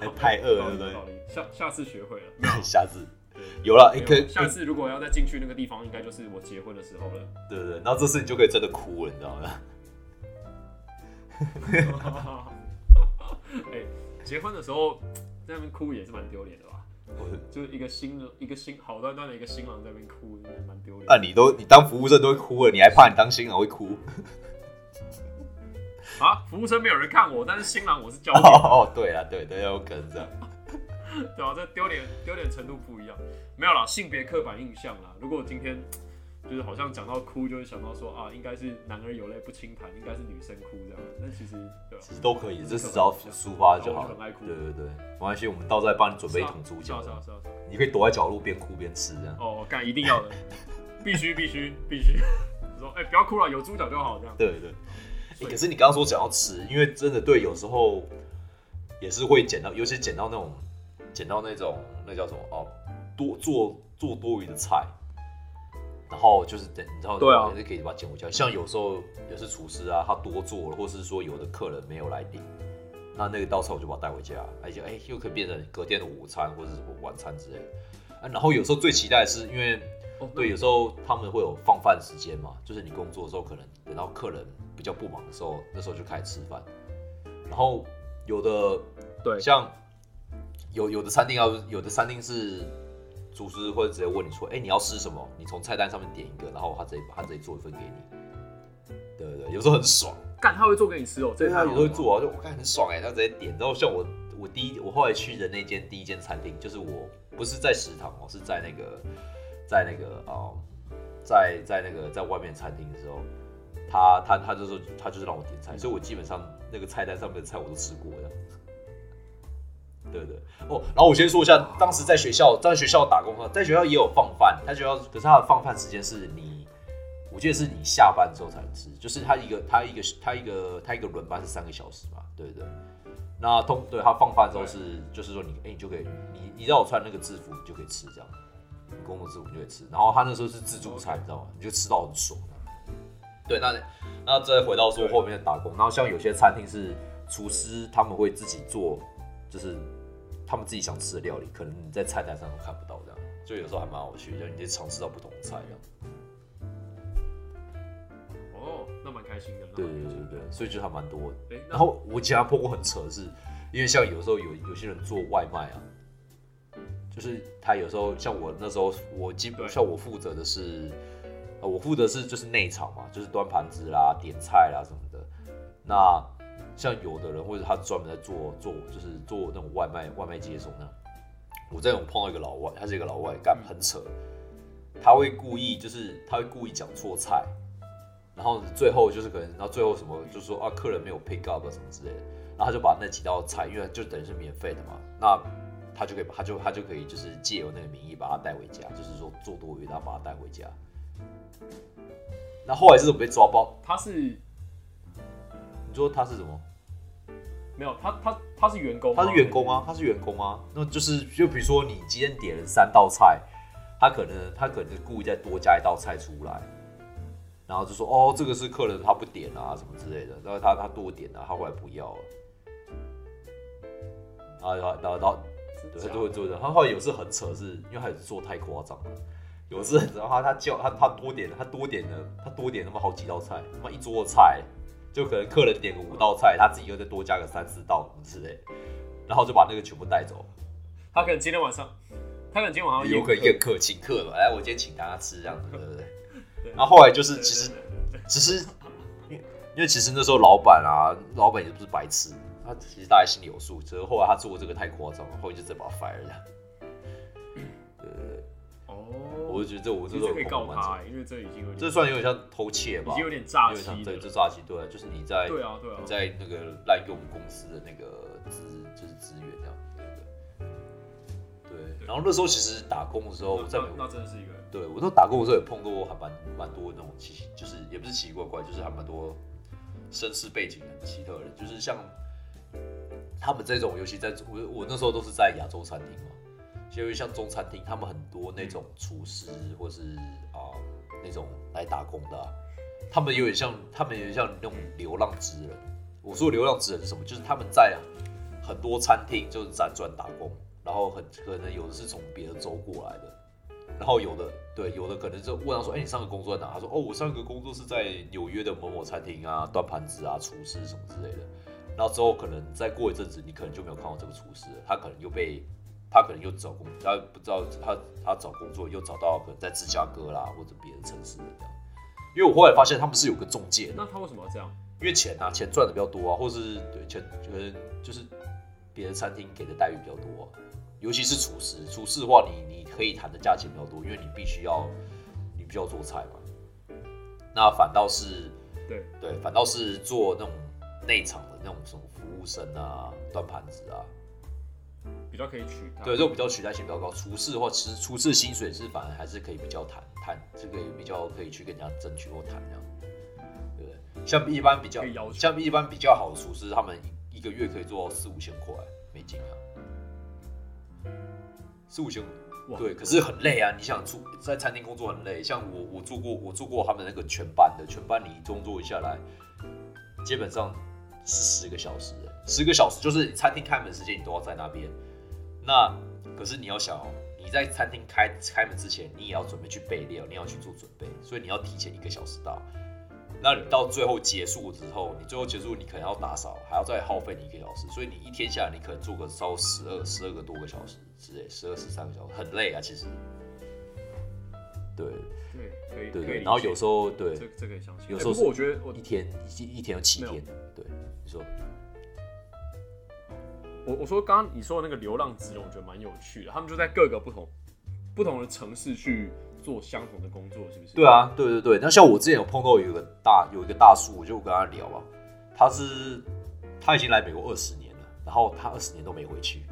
S1: 还太饿了对不对
S2: 下下次学会了，
S1: 下次有了，可以，
S2: 下次如果要再进去那个地方，应该就是我结婚的时候了。
S1: 对对对，然后这次你就可以真的哭了，你知道吗？
S2: 哎、结婚的时候在那边哭也是蛮丢脸的吧？
S1: 我
S2: 就是一个新的一个新好端端的一个新郎在那边哭，也蛮丢脸。
S1: 那你都你当服务生都会哭了，你还怕你当新郎会哭？
S2: 啊，服务生没有人看我，但是新郎我是焦点，
S1: 哦，对啊，对对，有可能这样。
S2: 对啊、这丢脸丢脸程度不一样。没有啦，性别刻板印象啦。如果今天就是好像讲到哭，就会想到说啊，应该是男儿有泪不轻弹，应该是女生哭这样。但其实对吧、
S1: 其实都可以，这是只要抒发就好了
S2: 很爱。哭
S1: 对对对，没关系，我们到时候再帮你准备一桶猪脚
S2: 是啊是啊是啊。
S1: 你可以躲在角落边哭边吃这样。
S2: 哦，干一定要的，必须必须必须。说哎、不要哭了，有猪脚就好这样。
S1: 对对、欸可是你刚刚说讲要吃，因为真的对，有时候也是会捡到，尤其捡到那种捡到那种那叫什么哦，多做做多余的菜，然后就是等你知道，
S2: 对啊
S1: 也是可以把它捡回家。像有时候有是厨师啊，他多做了，或是说有的客人没有来订，那那个道菜我就把它带回家，而且哎又可以变成隔天的午餐或者是什么晚餐之类的。啊，然后有时候最期待的是因为。
S2: 哦，
S1: 对，有时候他们会有放饭时间嘛，就是你工作的时候，可能等到客人比较不忙的时候，那时候就开始吃饭。然后有的
S2: 对，
S1: 像有有的餐厅要，有的餐厅是厨师会直接问你说，哎、你要吃什么？你从菜单上面点一个，然后他直接他直接做一份给你。对对对，有时候很爽。
S2: 干他会做给你吃哦，这
S1: 对他有时候会做啊，就我看很爽哎、他直接点。然后像我我第一我后来去的那间第一间餐厅，就是我不是在食堂哦，是在那个在那个啊、在在那个在外面餐厅的时候，他他他就说他就是让我点菜，所以我基本上那个菜单上面的菜我都吃过的。对对哦，然后我先说一下，当时在学校在学校打工的，在学校也有放饭，他学校可是他的放饭时间是你，我记得是你下班之后才能吃，就是他一个他一个他一个他一个轮班是三个小时嘛，对不对？那通对他放饭之后是就是说你哎、你就可以你你让我穿那个制服你就可以吃这样，你工作制服你就可以吃，然后他那时候是自助餐你知道吗？你就吃到很爽对，那那再回到说后面的打工，然后像有些餐厅是厨师他们会自己做，就是他们自己想吃的料理，可能你在菜单上都看不到这样，就有时候还蛮有趣的，就你可以尝试到不同的菜这样。
S2: 哦，那蛮开心的。
S1: 对对对对，所以就还蛮多然后我其他碰过很扯的是，因为像有时候有有些人做外卖啊，就是他有时候像我那时候，我基本
S2: 对
S1: 像我负责的是，呃，我负责是就是内场嘛，就是端盘子啦、点菜啦什么的。那像有的人或者他专门在做做就是做那种外卖外卖接送那样，我在有碰到一个老外，他是一个老外，干很扯，他会故意就是他会故意讲错菜。然后最后就是可能，然后最后什么就是说啊，客人没有 pick up 啊什么之类的，然后他就把那几道菜，因为就等于是免费的嘛，那他就可以把他就他就可以就是借由那个名义把它带回家，就是说做多余，然后把它带回家。那后来是怎么被抓包？
S2: 他是
S1: 你说他是什么？
S2: 没有他他他是员工，
S1: 他是员工啊，他是员工啊。那就是就比如说你今天点了三道菜，他可能他可能故意再多加一道菜出来，然后就说哦这个是客人他不点啊什么之类的，然后他他多点啊，他后来不要了，然后然后然后然后对，他就会做的。他后来有次很扯是，因为他有次做太夸张了。有次然后他他叫他他多点他多点了他多点他妈好几道菜，他妈一桌菜，就可能客人点个五道菜，他自己又再多加个三四道之类的，然后就把那个全部带走。
S2: 他可能今天晚上，他可能今天晚上
S1: 有可能
S2: 宴
S1: 宴客请客嘛，哎我今天请大家吃这样子，对不对？
S2: 对
S1: 然后后来就是其实
S2: 对对对
S1: 只是因为因为其实那时候老板啊，老板也不是白痴，他其实大家心里有数，只是后来他做这个太夸张了，后来就直接把他 fire 了。
S2: 哦，
S1: 我我就觉得这我这种
S2: 可以告他、欸，因为这已经有点
S1: 这算有点像偷窃吧？
S2: 已经有点诈
S1: 有点像对，这诈欺，对，就是你在
S2: 对啊对啊。
S1: 你，在那个滥用公司的那个资，就是资源这样，对。对。对。
S2: 对
S1: 然后那时候其实打工的时候，我在美国，
S2: 那那真的是一个
S1: 对我那时候打工的时候也碰到过还蛮蛮多那种奇奇，就是也不是奇奇怪怪，就是还蛮多身世背景很奇特的人，就是像他们这种，尤其在我我那时候都是在亚洲餐厅嘛，就因像中餐厅，他们很多那种厨师或是啊、那种来打工的、他们有点像，他们有点像那种流浪之人。我说流浪之人是什么？就是他们在很多餐厅就是辗转打工，然后很可能有的是从别的州过来的，然后有的对，有的可能就问他说：“哎、你上个工作在哪？”他说：“哦，我上一个工作是在纽约的某某餐厅啊，端盘子啊，厨师什么之类的。”然后之后可能再过一阵子，你可能就没有看到这个厨师了，他可能又被他可能又找工，他不知道他他找工作又找到可能在芝加哥啦或者别的城市的这样。因为我后来发现他们是有个中介，
S2: 那他为什么要这样？
S1: 因为钱啊，钱赚的比较多啊，或是对钱就是就是别的餐厅给的待遇比较多、啊，尤其是厨师，厨师的话你你可以谈的价钱比较多，因为你必须要你必须要做菜嘛。那反倒是
S2: 对
S1: 对，反倒是做那种内场的那种什么服务生啊、端盘子啊，
S2: 较可以取代。
S1: 对，这种比较取代性比较高。厨师的话，其实厨师薪水是反而还是可以比较谈谈，这个比较可以去跟人家争取或谈这样，对不对？像一般比较像一般比较好的厨师，他们一一个月可以做到四五千块美金啊，四五千。
S2: 哇
S1: 对，可是很累啊！你想出在餐厅工作很累，像我我做过我做过他们那个全班的，全班你工作下来，基本上是十个小时，十个小时就是餐厅开门时间你都要在那边。那可是你要想哦，你在餐厅开开门之前，你也要准备去备料，你要去做准备，所以你要提前一个小时到。那你到最后结束之后，你最后结束你可能要打扫，还要再耗费你一个小时，所以你一天下来你可能做个超十二十二个多个小时之类，十二十三个小时，很累啊，其实。对
S2: 对，可以
S1: 对对，然后有时候对
S2: 这这可以相信。
S1: 有时候
S2: 欸我觉得我
S1: 一天一一天有七天，对，你说
S2: 我我说刚刚你说的那个流浪职人，我觉得蛮有趣的。他们就在各个不同不同的城市去做相同的工作，是不是？
S1: 对啊，对对对。那像我之前有碰到有一个大有一个大叔，我就跟他聊啊，他是他已经来美国二十年了，然后他二十年都没回去。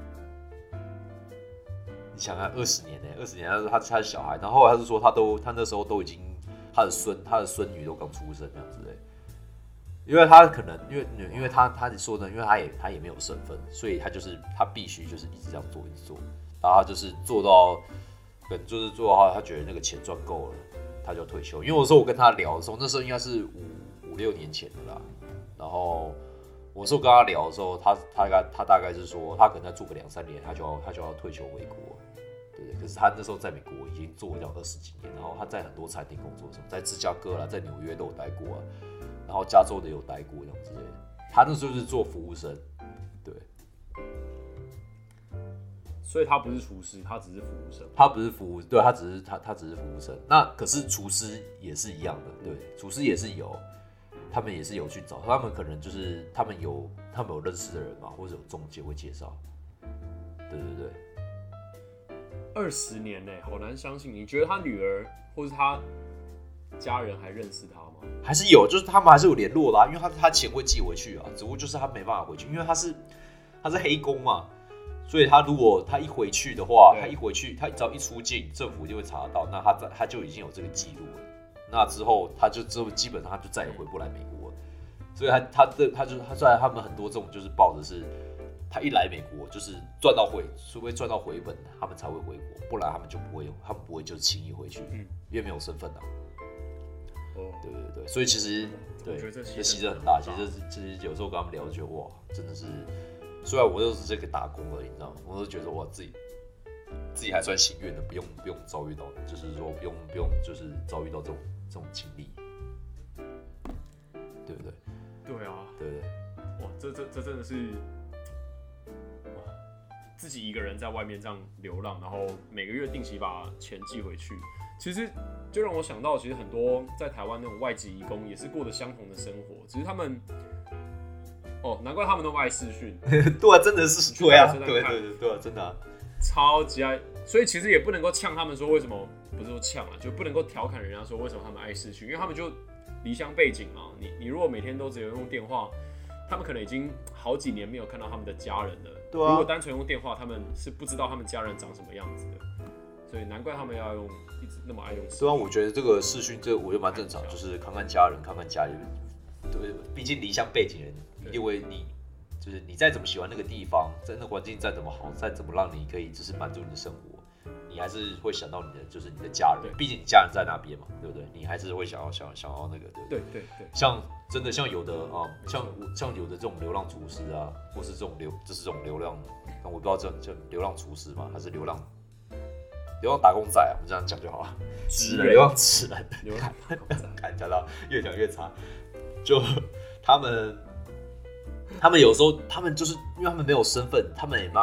S1: 你想看二十年呢、二十年他是他他的小孩，然后他是说他都他那时候都已经他的孙他的孙女都刚出生这样子嘞、因为他可能因为因为他他说呢，因为他也他也没有身份，所以他就是他必须就是一直这样做一直做，然后他就是做到可能就是做到他他觉得那个钱赚够了，他就退休。因为我说我跟他聊的时候，那时候应该是五五六年前的啦。然后我说跟他聊的时候，他他大他大概是说，他可能再做个两三年，他就要他就要退休回国，对对？可是他那时候在美国已经做了二十几年，然后他在很多餐厅工作，什么在芝加哥啦，在纽约都有待过啊，然后加州的有待过这样之类的。他那时候是做服务生，对
S2: 所以他不是厨师，他只是服务生。
S1: 他不是服务，对他只是他他只是服务生。那可是厨师也是一样的，对，厨师也是有，他们也是有去找，他们可能就是他们有他们有认识的人嘛，或者有中介会介绍。对对对，
S2: 二十年呢、好难相信。你觉得他女儿或是他家人还认识他吗？
S1: 还是有，就是他们还是有联络啦、因为他他钱会寄回去啊，只不过就是他没办法回去，因为他是他是黑工嘛，所以他如果他一回去的话，他一回去，他只要一出境，政府就会查得到，那他在他就已经有这个记录了。那之后他就之后基本上他就再也回不来美国了，所以他他的他就他虽然他们很多这种就是抱着是，他一来美国就是赚到回，除非赚到回本，他们才会回国，不然他们就不会他们不会就轻易回去，
S2: 嗯
S1: 因为没有身份啊。
S2: 哦，
S1: 对对对，所以其实对
S2: 这牺牲
S1: 很大。其实其实有时候跟他们聊，就觉得哇，真的是，虽然我就只是个打工而已，你知道吗？我都觉得哇，自己自己还算幸运的，不用不用遭遇到，就是说不用不用就是遭遇到这种这种经历，对不对？
S2: 对啊，
S1: 对不对？
S2: 哇，这这这真的是哇，自己一个人在外面这样流浪，然后每个月定期把钱寄回去，其实就让我想到，其实很多在台湾那种外籍移工也是过着相同的生活，只是他们。哦，难怪他们那么爱视讯，
S1: 对啊，真的是对啊，
S2: 去
S1: 对
S2: 看
S1: 对对对啊，真的啊，
S2: 超级爱，所以其实也不能够呛他们说为什么不是说呛啊，就不能够调侃人家说为什么他们爱视讯，因为他们就离乡背景嘛。你你如果每天都只有用电话，他们可能已经好几年没有看到他们的家人了。
S1: 对啊
S2: 如果单纯用电话，他们是不知道他们家人长什么样子的，所以难怪他们要用一直那么爱用。
S1: 虽然我觉得这个视讯，这我觉得蛮正常，就是看看家人，看看家里人。对，毕竟离乡背景人，因为你，就是你再怎么喜欢那个地方，在那环境再怎么好，再怎么让你可以就是满足你的生活，你还是会想到你的就是你的家人，毕竟你家人在那边嘛，对不对？你还是会想要想想要那个，对不对？
S2: 对对对，
S1: 像真的像有的啊、像像有的这种流浪厨师啊，或是这种流就是这种流浪，我不知道这这流浪厨师嘛？还是流浪流浪打工仔啊？我们这样讲就好了。
S2: 职人
S1: 流浪职人，
S2: 流浪打工仔
S1: 看讲到越讲越差，就他们他们有时候他们就是因为他们没有身份，他们也没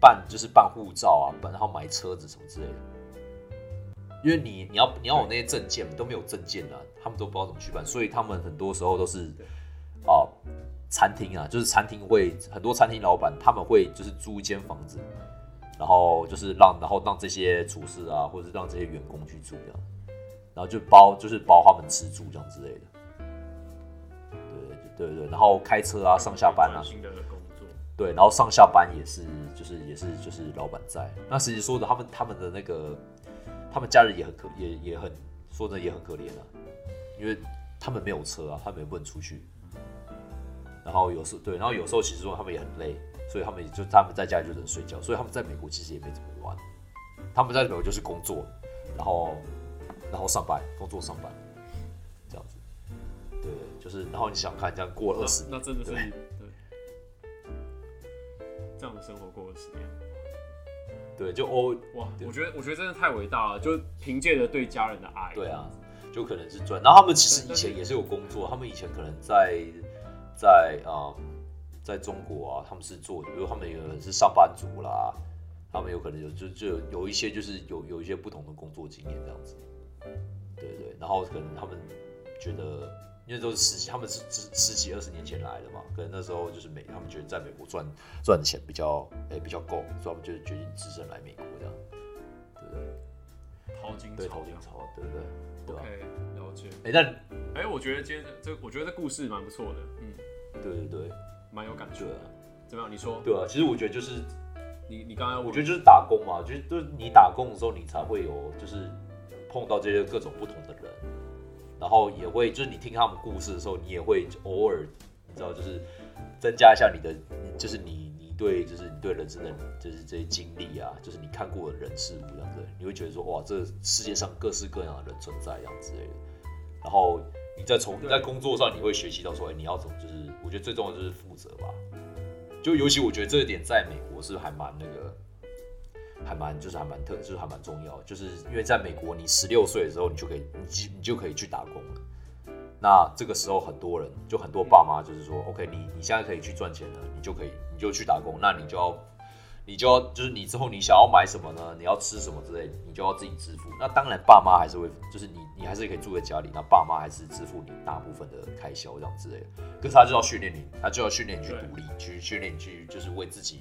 S1: 办就是办护照啊，办然后买车子什么之类的。因为你你要你要有那些证件，都没有证件啊，他们都不知道怎么去办，所以他们很多时候都是啊、餐厅啊，就是餐厅会很多餐厅老板他们会就是租一间房子，然后就是让然后让这些厨师啊，或者是让这些员工去住这样，然后就包就是包他们吃住这样之类的。对对对，然后开车啊，上下班啊，对，然后上下班也是，就是也是就是老板在。那实际说的，他们他们的那个，他们家人也很可，也也很说的也很可怜啊，因为他们没有车啊，他们也不能出去。然后有时对，然后有时候其实说他们也很累，所以他们也就他们在家里就能睡觉，所以他们在美国其实也没怎么玩。他们在美国就是工作，然后然后上班，工作上班，这样子。对，就是然后你想想看，这样过了二十年，
S2: 那那真的是
S1: 对
S2: 对这样的生活过了十年，
S1: 对，就欧
S2: 哇！我觉得我觉得真的太伟大了，就凭借着对家人的爱，
S1: 对啊，就可能是赚。然后他们其实以前也是有工作，他们以前可能在在啊、在中国啊，他们是做，比如他们有可能是上班族啦，他们有可能有就就有有一些就是有有一些不同的工作经验这样子，对对。然后可能他们觉得，因为都是十几，他们是十十几二十年前来的嘛，可能那时候就是美，他们觉得在美国赚赚的钱比较诶、比较够，所以他们就决定只身来美国这样，对不对？
S2: 淘金
S1: 对，
S2: 潮
S1: 投金潮，对不对？对吧、
S2: OK，了解。
S1: 哎、但
S2: 哎、我觉得今天这这，我觉得这故事蛮不错的，嗯，
S1: 对对对
S2: 蛮有感觉的。怎么样？你说，
S1: 对啊，其实我觉得就是，
S2: 你你刚刚
S1: 我觉得就是打工嘛，就是就是你打工的时候，你才会有就是碰到这些各种不同的人，然后也会就是你听他们故事的时候，你也会偶尔你知道就是增加一下你的，就是你你对就是你对人生的就是这些经历啊，就是你看过的人事物这样子，你会觉得说哇，这世界上各式各样的人存在这样之类的，然后你在从你在工作上你会学习到说，哎，你要怎么就是我觉得最重要的就是负责吧，就尤其我觉得这一点在美国是还蛮那个。还蛮就是还蛮特，就是还蛮重要，就是因为在美国，你十六岁的时候，你就可以你就你就可以去打工了。那这个时候，很多人就很多爸妈就是说，OK，你你现在可以去赚钱了，你就可以你就去打工，那你就要你就要就是你之后你想要买什么呢？你要吃什么之类，你就要自己支付。那当然，爸妈还是会就是你你还是可以住在家里，那爸妈还是支付你大部分的开销这样之类的。可是他就要训练你，他就要训练你去独立，去训练你去就是为自己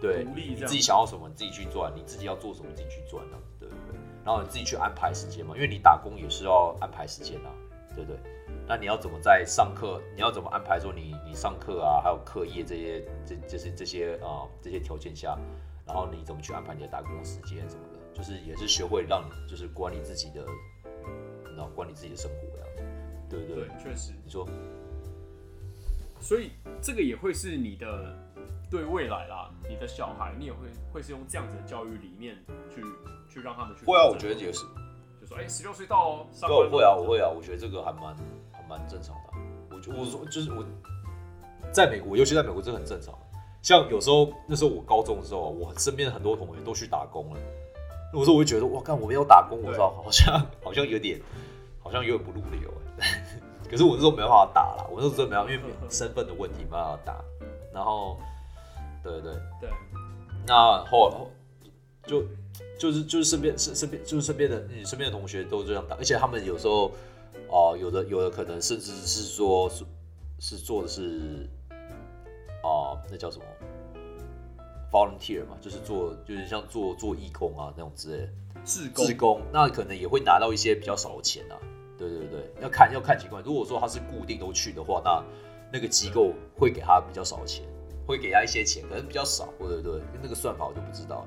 S1: 对你自己想要什么，你自己去赚，你自己要做什么，自己去赚，这样子对不对？然后你自己去安排时间嘛，因为你打工也是要安排时间啊，对不对？那你要怎么在上课？你要怎么安排说你你上课啊，还有课业这些这这些这些啊、这些条件下，然后你怎么去安排你的打工时间什么的，就是也是学会让你就是管理自己的，你知道管理自己的生活这样子，对不对？
S2: 对，确实，
S1: 你说
S2: 所以这个也会是你的对未来啦，你的小孩，你也会会是用这样子的教育理念去去让他们去
S1: 会啊，我觉得也是。
S2: 就说哎，十六岁到哦，上
S1: 对，
S2: 班
S1: 我会啊，我会啊，我觉得这个还蛮还蛮正常的啊。我就我说就是我在美国，尤其在美国，这很正常。像有时候那时候我高中的时候，我身边很多同学都去打工了。有时候我就觉得，哇，干我没有打工，我
S2: 对
S1: 操，好像好像有点好像有点不入流哎。可是我那时候没办法打啦，我那时候真的没办法，因为 身份的问题没办法打。然后，对对，
S2: 对，
S1: 那后后就就是就是身边身身边就是身边的你身边的同学都这样打，而且他们有时候哦、有的有的可能甚至是说是是做的是哦、那叫什么 volunteer 嘛，就是做就是像做做义工啊那种之类的。
S2: 志工
S1: 志工，那可能也会拿到一些比较少的钱啊。对对对，要看要看情况。如果说他是固定都去的话，那那个机构会给他比较少的钱，会给他一些钱，可能比较少。对对对，那个算法我就不知道。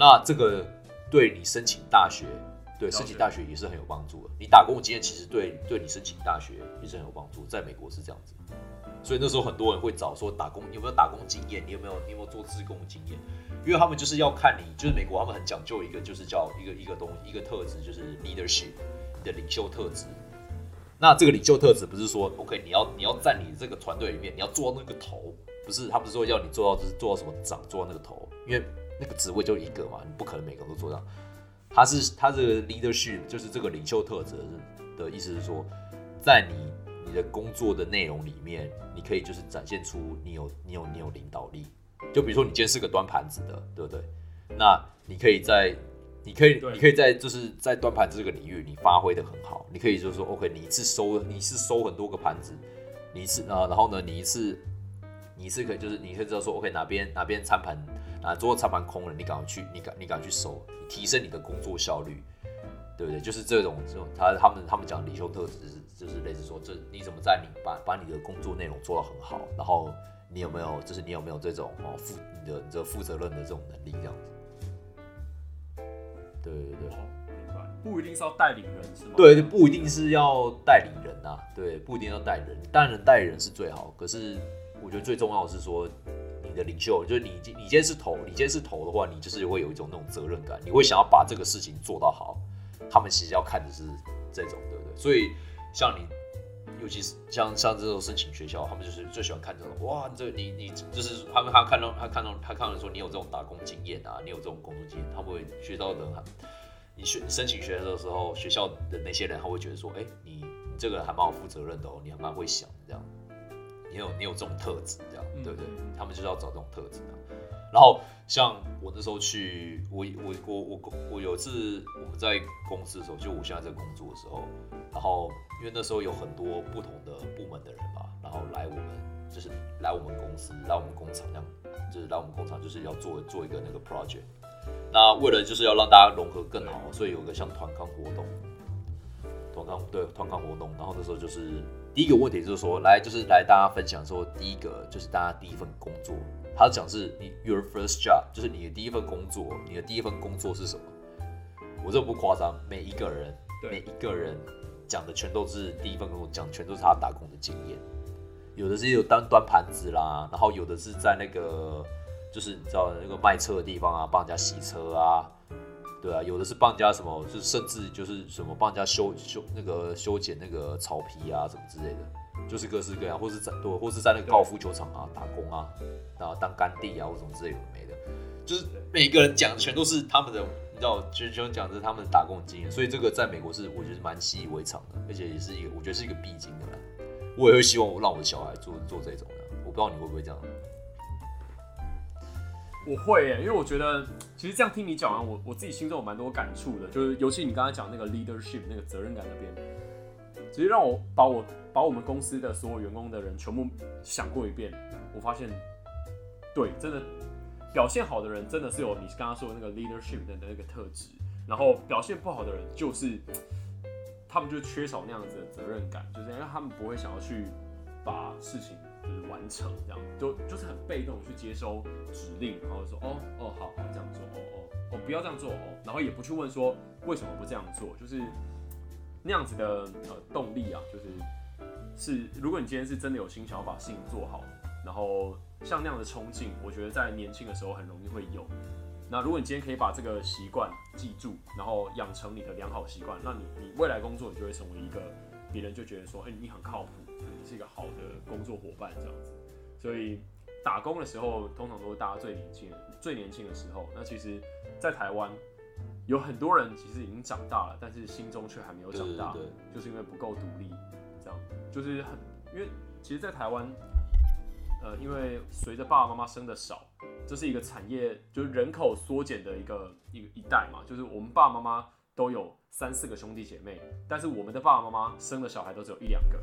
S1: 那这个对你申请大学，对申请大学也是很有帮助的。你打工的经验其实对对你申请大学也是很有帮助，在美国是这样子。所以那时候很多人会找说打工，你有没有打工经验？你有没有你有没有做自工的经验？因为他们就是要看你，就是美国他们很讲究一个，就是叫一个一个东一个特质，就是 leadership，你的领袖特质。那这个领袖特质不是说 OK，你要你要在你这个团队里面，你要做到那个头，不是他不是说要你做到就是做到什么长，做到那个头，因为那个职位就一个嘛，你不可能每个人都做到。他是他这个 leadership 就是这个领袖特质的意思是说，在你你的工作的内容里面，你可以就是展现出你有你有你有领导力。就比如说你今天是个端盘子的，对不对？那你可以在你可以你可以在就是在端盘子这个领域你发挥的很好，你可以就是说 OK，你一次收你是收很多个盘子，你一次啊，然后呢你一次你一次可以就是你可以知道说 OK 哪边哪边餐盘哪桌餐盘空了，你赶快去你赶你赶快去收，你提升你的工作效率。对不对？就是这种这种，他他们他们讲领袖特质是，就是类似说，这你怎么在你把把你的工作内容做到很好，然后你有没有就是你有没有这种哦负你的你这负责任的这种能力这样子？对对对
S2: 哦明白，不一定是要带领人是吗？
S1: 对，不一定是要带领人呐、对，不一定要带人，当然带人是最好，可是我觉得最重要的是说。你的领袖就是你，你今天是头，你今天是头的话，你就是会有一种那种责任感，你会想要把这个事情做到好。他们其实要看的是这种，对不对？所以像你，尤其是像像这种申请学校，他们就是最喜欢看这种，哇，这你你就是他们他看到他看到他看到说你有这种打工经验啊，你有这种工作经验，他们会学到的。你学申请学校的时候，学校的那些人他会觉得说，哎、你你这个还蛮有负责任的哦，你还蛮会想这样，你有你有这种特质这样，
S2: 嗯
S1: 对不对？他们就是要找这种特质。然后像我那时候去，我我我我我有一次我们在公司的时候，就我现在在工作的时候，然后因为那时候有很多不同的部门的人嘛，然后来我们就是来我们公司，来我们工厂这样，就是来我们工厂就是要做做一个那个 project。那为了就是要让大家融合更好，所以有个像团康活动，团康对团康活动，然后那时候就是第一个问题就是说，来就是来大家分享说，第一个就是大家第一份工作，他讲是你 your first job，就是你的第一份工作，你的第一份工作是什么？我这不夸张，每一个人每一个人讲的全都是第一份工作，讲全都是他打工的经验，有的是有端端盘子啦，然后有的是在那个就是你知道那个卖车的地方啊，帮人家洗车啊，对啊，有的是帮人家什么，就是甚至就是什么帮人家修修那个修剪那个草皮啊什么之类的，就是各式各样，或是在对，或是在那个高尔夫球场啊打工啊，然后当干地啊或什么之类的没的，就是每个人讲的全都是他们的，你知道，全全讲的是他们的打工经验，所以这个在美国是我觉得蛮习以为常的，而且也是一个我觉得是一个必经的啦。我也会希望我让我的小孩做做这种的，我不知道你会不会这样。
S2: 我会耶，因为我觉得其实这样听你讲完，我我自己心中有蛮多感触的，就是尤其你刚才讲那个 leadership 那个责任感那边，直接让我把我把我们公司的所有员工的人全部想过一遍，我发现，对，真的表现好的人真的是有你刚刚说的那个 leadership 的那个特质，然后表现不好的人就是他们就缺少那样子的责任感，就是因为他们不会想要去把事情就是完成，这样就就是很被动去接收指令，然后说哦哦好好这样做，哦哦哦不要这样做哦，然后也不去问说为什么不这样做，就是那样子的呃动力啊，就是是如果你今天是真的有心想要把事情做好，然后像那样的冲劲，我觉得在年轻的时候很容易会有。那如果你今天可以把这个习惯记住，然后养成你的良好习惯，那你你未来工作你就会成为一个别人就觉得说，哎、你很靠谱，是一个好的工作伙伴这样子。所以打工的时候，通常都是大家最年轻的最年轻的时候。那其实，在台湾有很多人其实已经长大了，但是心中却还没有长大，
S1: 对对
S2: 就是因为不够独立，这样就是很因为其实，在台湾，呃，因为随着爸爸妈妈生的少，这是一个产业就是人口缩减的一个一个一代嘛，就是我们爸爸妈妈都有三四个兄弟姐妹，但是我们的爸爸妈妈生的小孩都只有一两个，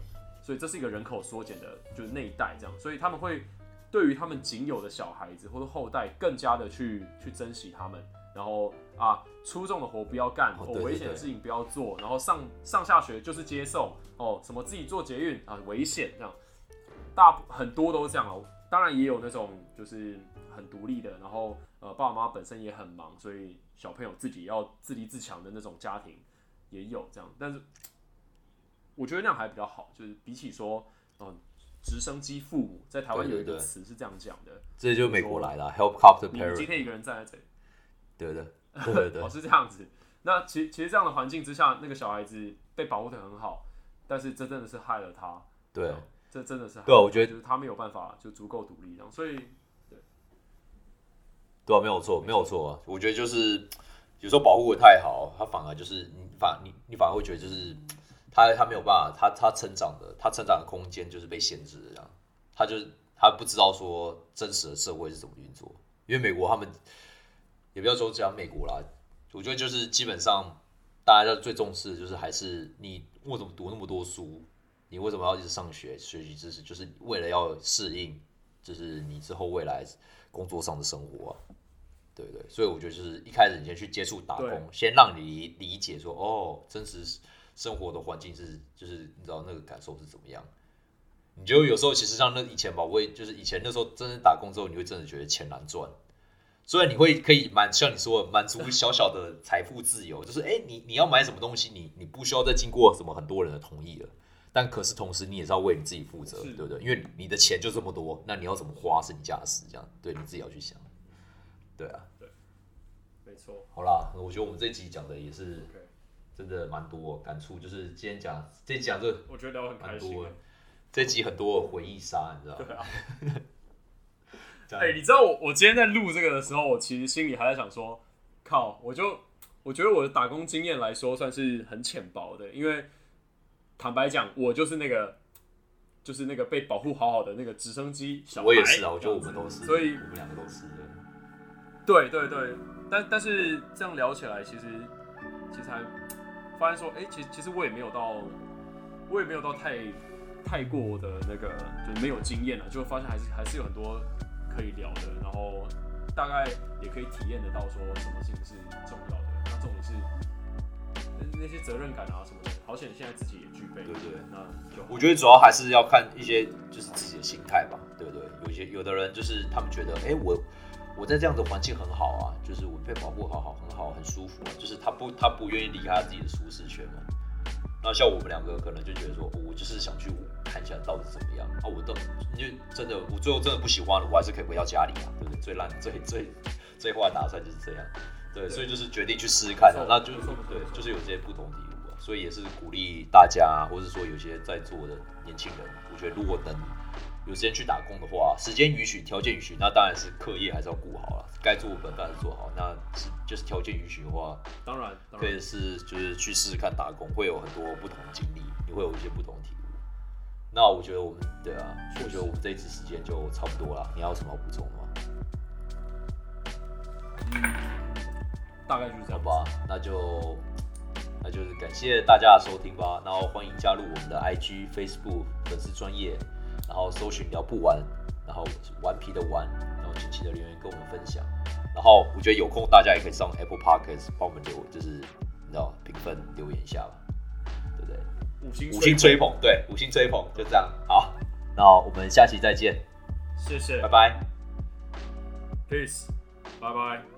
S2: 所以这是一个人口缩减的，就是那一代这样，所以他们会对于他们仅有的小孩子或者后代，更加的去去珍惜他们，然后啊，粗重的活不要干，哦，危险的事情不要做，然后上上下学就是接送，哦，什么自己做捷运啊，危险这样，大很多都是这样哦。当然也有那种就是很独立的，然后呃爸爸妈妈本身也很忙，所以小朋友自己要自立自强的那种家庭也有这样，但是我觉得那样还比较好，就是比起说嗯、直升机父母，在台湾有一个词是这样讲的，
S1: 这就是美国来的啊 helicopter
S2: 你今
S1: parent，
S2: 天一个人站在这里。
S1: 对的，对对对
S2: 哦，是这样子。那其实其实这样的环境之下，那个小孩子被保护的很好，但是这真的是害了他，
S1: 对。
S2: 这真的是害了
S1: 我觉得
S2: 就是他没有办法就足够独立这样，所以
S1: 对啊，没有错，没有错啊。我觉得就是有时候保护的太好，他反而就是你反你你反而会觉得就是他他没有办法，他他成长的他成长的空间就是被限制的这样，他就是他不知道说真实的社会是怎么运作。因为美国他们也不要说讲美国啦，我觉得就是基本上大家最重视的就是还是你为什么读那么多书，你为什么要一直上学学习知识，就是为了要适应，就是你之后未来工作上的生活啊。对对，所以我觉得就是一开始你先去接触打工，先让你理理解说，哦，真实生活的环境是，就是你知道那个感受是怎么样。你就有时候其实像那以前吧，我也就是以前那时候真的打工之后，你会真的觉得钱难赚。虽然你会可以满像你说的满足小小的财富自由，就是哎、你你要买什么东西，你你不需要再经过什么很多人的同意了。但可是同时你也是要为你自己负责，对不对？因为你的钱就这么多，那你要怎么花是你家的事，这样对你自己要去想。对啊，对
S2: 没错。
S1: 好啦，我觉得我们这集讲的也是真的蛮多感触，就是今天讲这一讲这
S2: 我觉得聊得很开心
S1: 这集很多回忆杀，你知道吗？
S2: 对啊，哎、你知道我我今天在录这个的时候，我其实心里还在想说，靠，我就我觉得我的打工经验来说算是很浅薄的，因为坦白讲，我就是那个就是那个被保护好好的那个直升机小孩。
S1: 我也是啊，我觉得我们都是，
S2: 所以
S1: 我们两个都是。
S2: 对对对，但但是这样聊起来，其实其实还发现说，哎、其实其实我也没有到，我也没有到太太过的那个，就是没有经验了，就发现还是还是有很多可以聊的，然后大概也可以体验得到说什么事情是重要的，那重点是那那些责任感啊什么的，好险现在自己也具备，
S1: 对不对。
S2: 那就
S1: 我觉得主要还是要看一些就是自己的心态吧，对不对？有些有的人就是他们觉得，哎、我我在这样的环境很好啊，就是我被保护好好很好很舒服啊，就是他不他不愿意离开他自己的舒适圈嘛。那像我们两个可能就觉得说，哦我就是想去看一下到底怎么样啊，我都因为真的我最后真的不喜欢了，我还是可以回到家里啊，对不对？最烂最最最坏的打算就是这样，对，所以就是决定去试试看啊，那就对就是有这些不同体悟啊，所以也是鼓励大家，或者说有些在座的年轻人，我觉得如果能有时间去打工的话，时间允许、条件允许，那当然是课业还是要顾好了，该做本分还是做好。那是就是条件允许的话，
S2: 当然当
S1: 可以是就是去试试看打工，会有很多不同的经历，你会有一些不同的体悟。那我觉得我们对啊，我觉得我们这一次时间就差不多了。你还有什么要补充的吗？
S2: 大概就是这样。
S1: 好吧，那就那就是感谢大家的收听吧。然后欢迎加入我们的 IG、Facebook 粉丝专业，然后搜寻聊不完，然后顽皮的玩，然后近期的留言跟我们分享。然后我觉得有空大家也可以上 Apple Podcast 帮我们留，就是你知道评分留言一下吧，对不对？
S2: 五星
S1: 五星吹捧，对，五星吹捧，就这样。好，那我们下期再见，
S2: 谢谢
S1: 拜拜。
S2: ，peace，拜拜。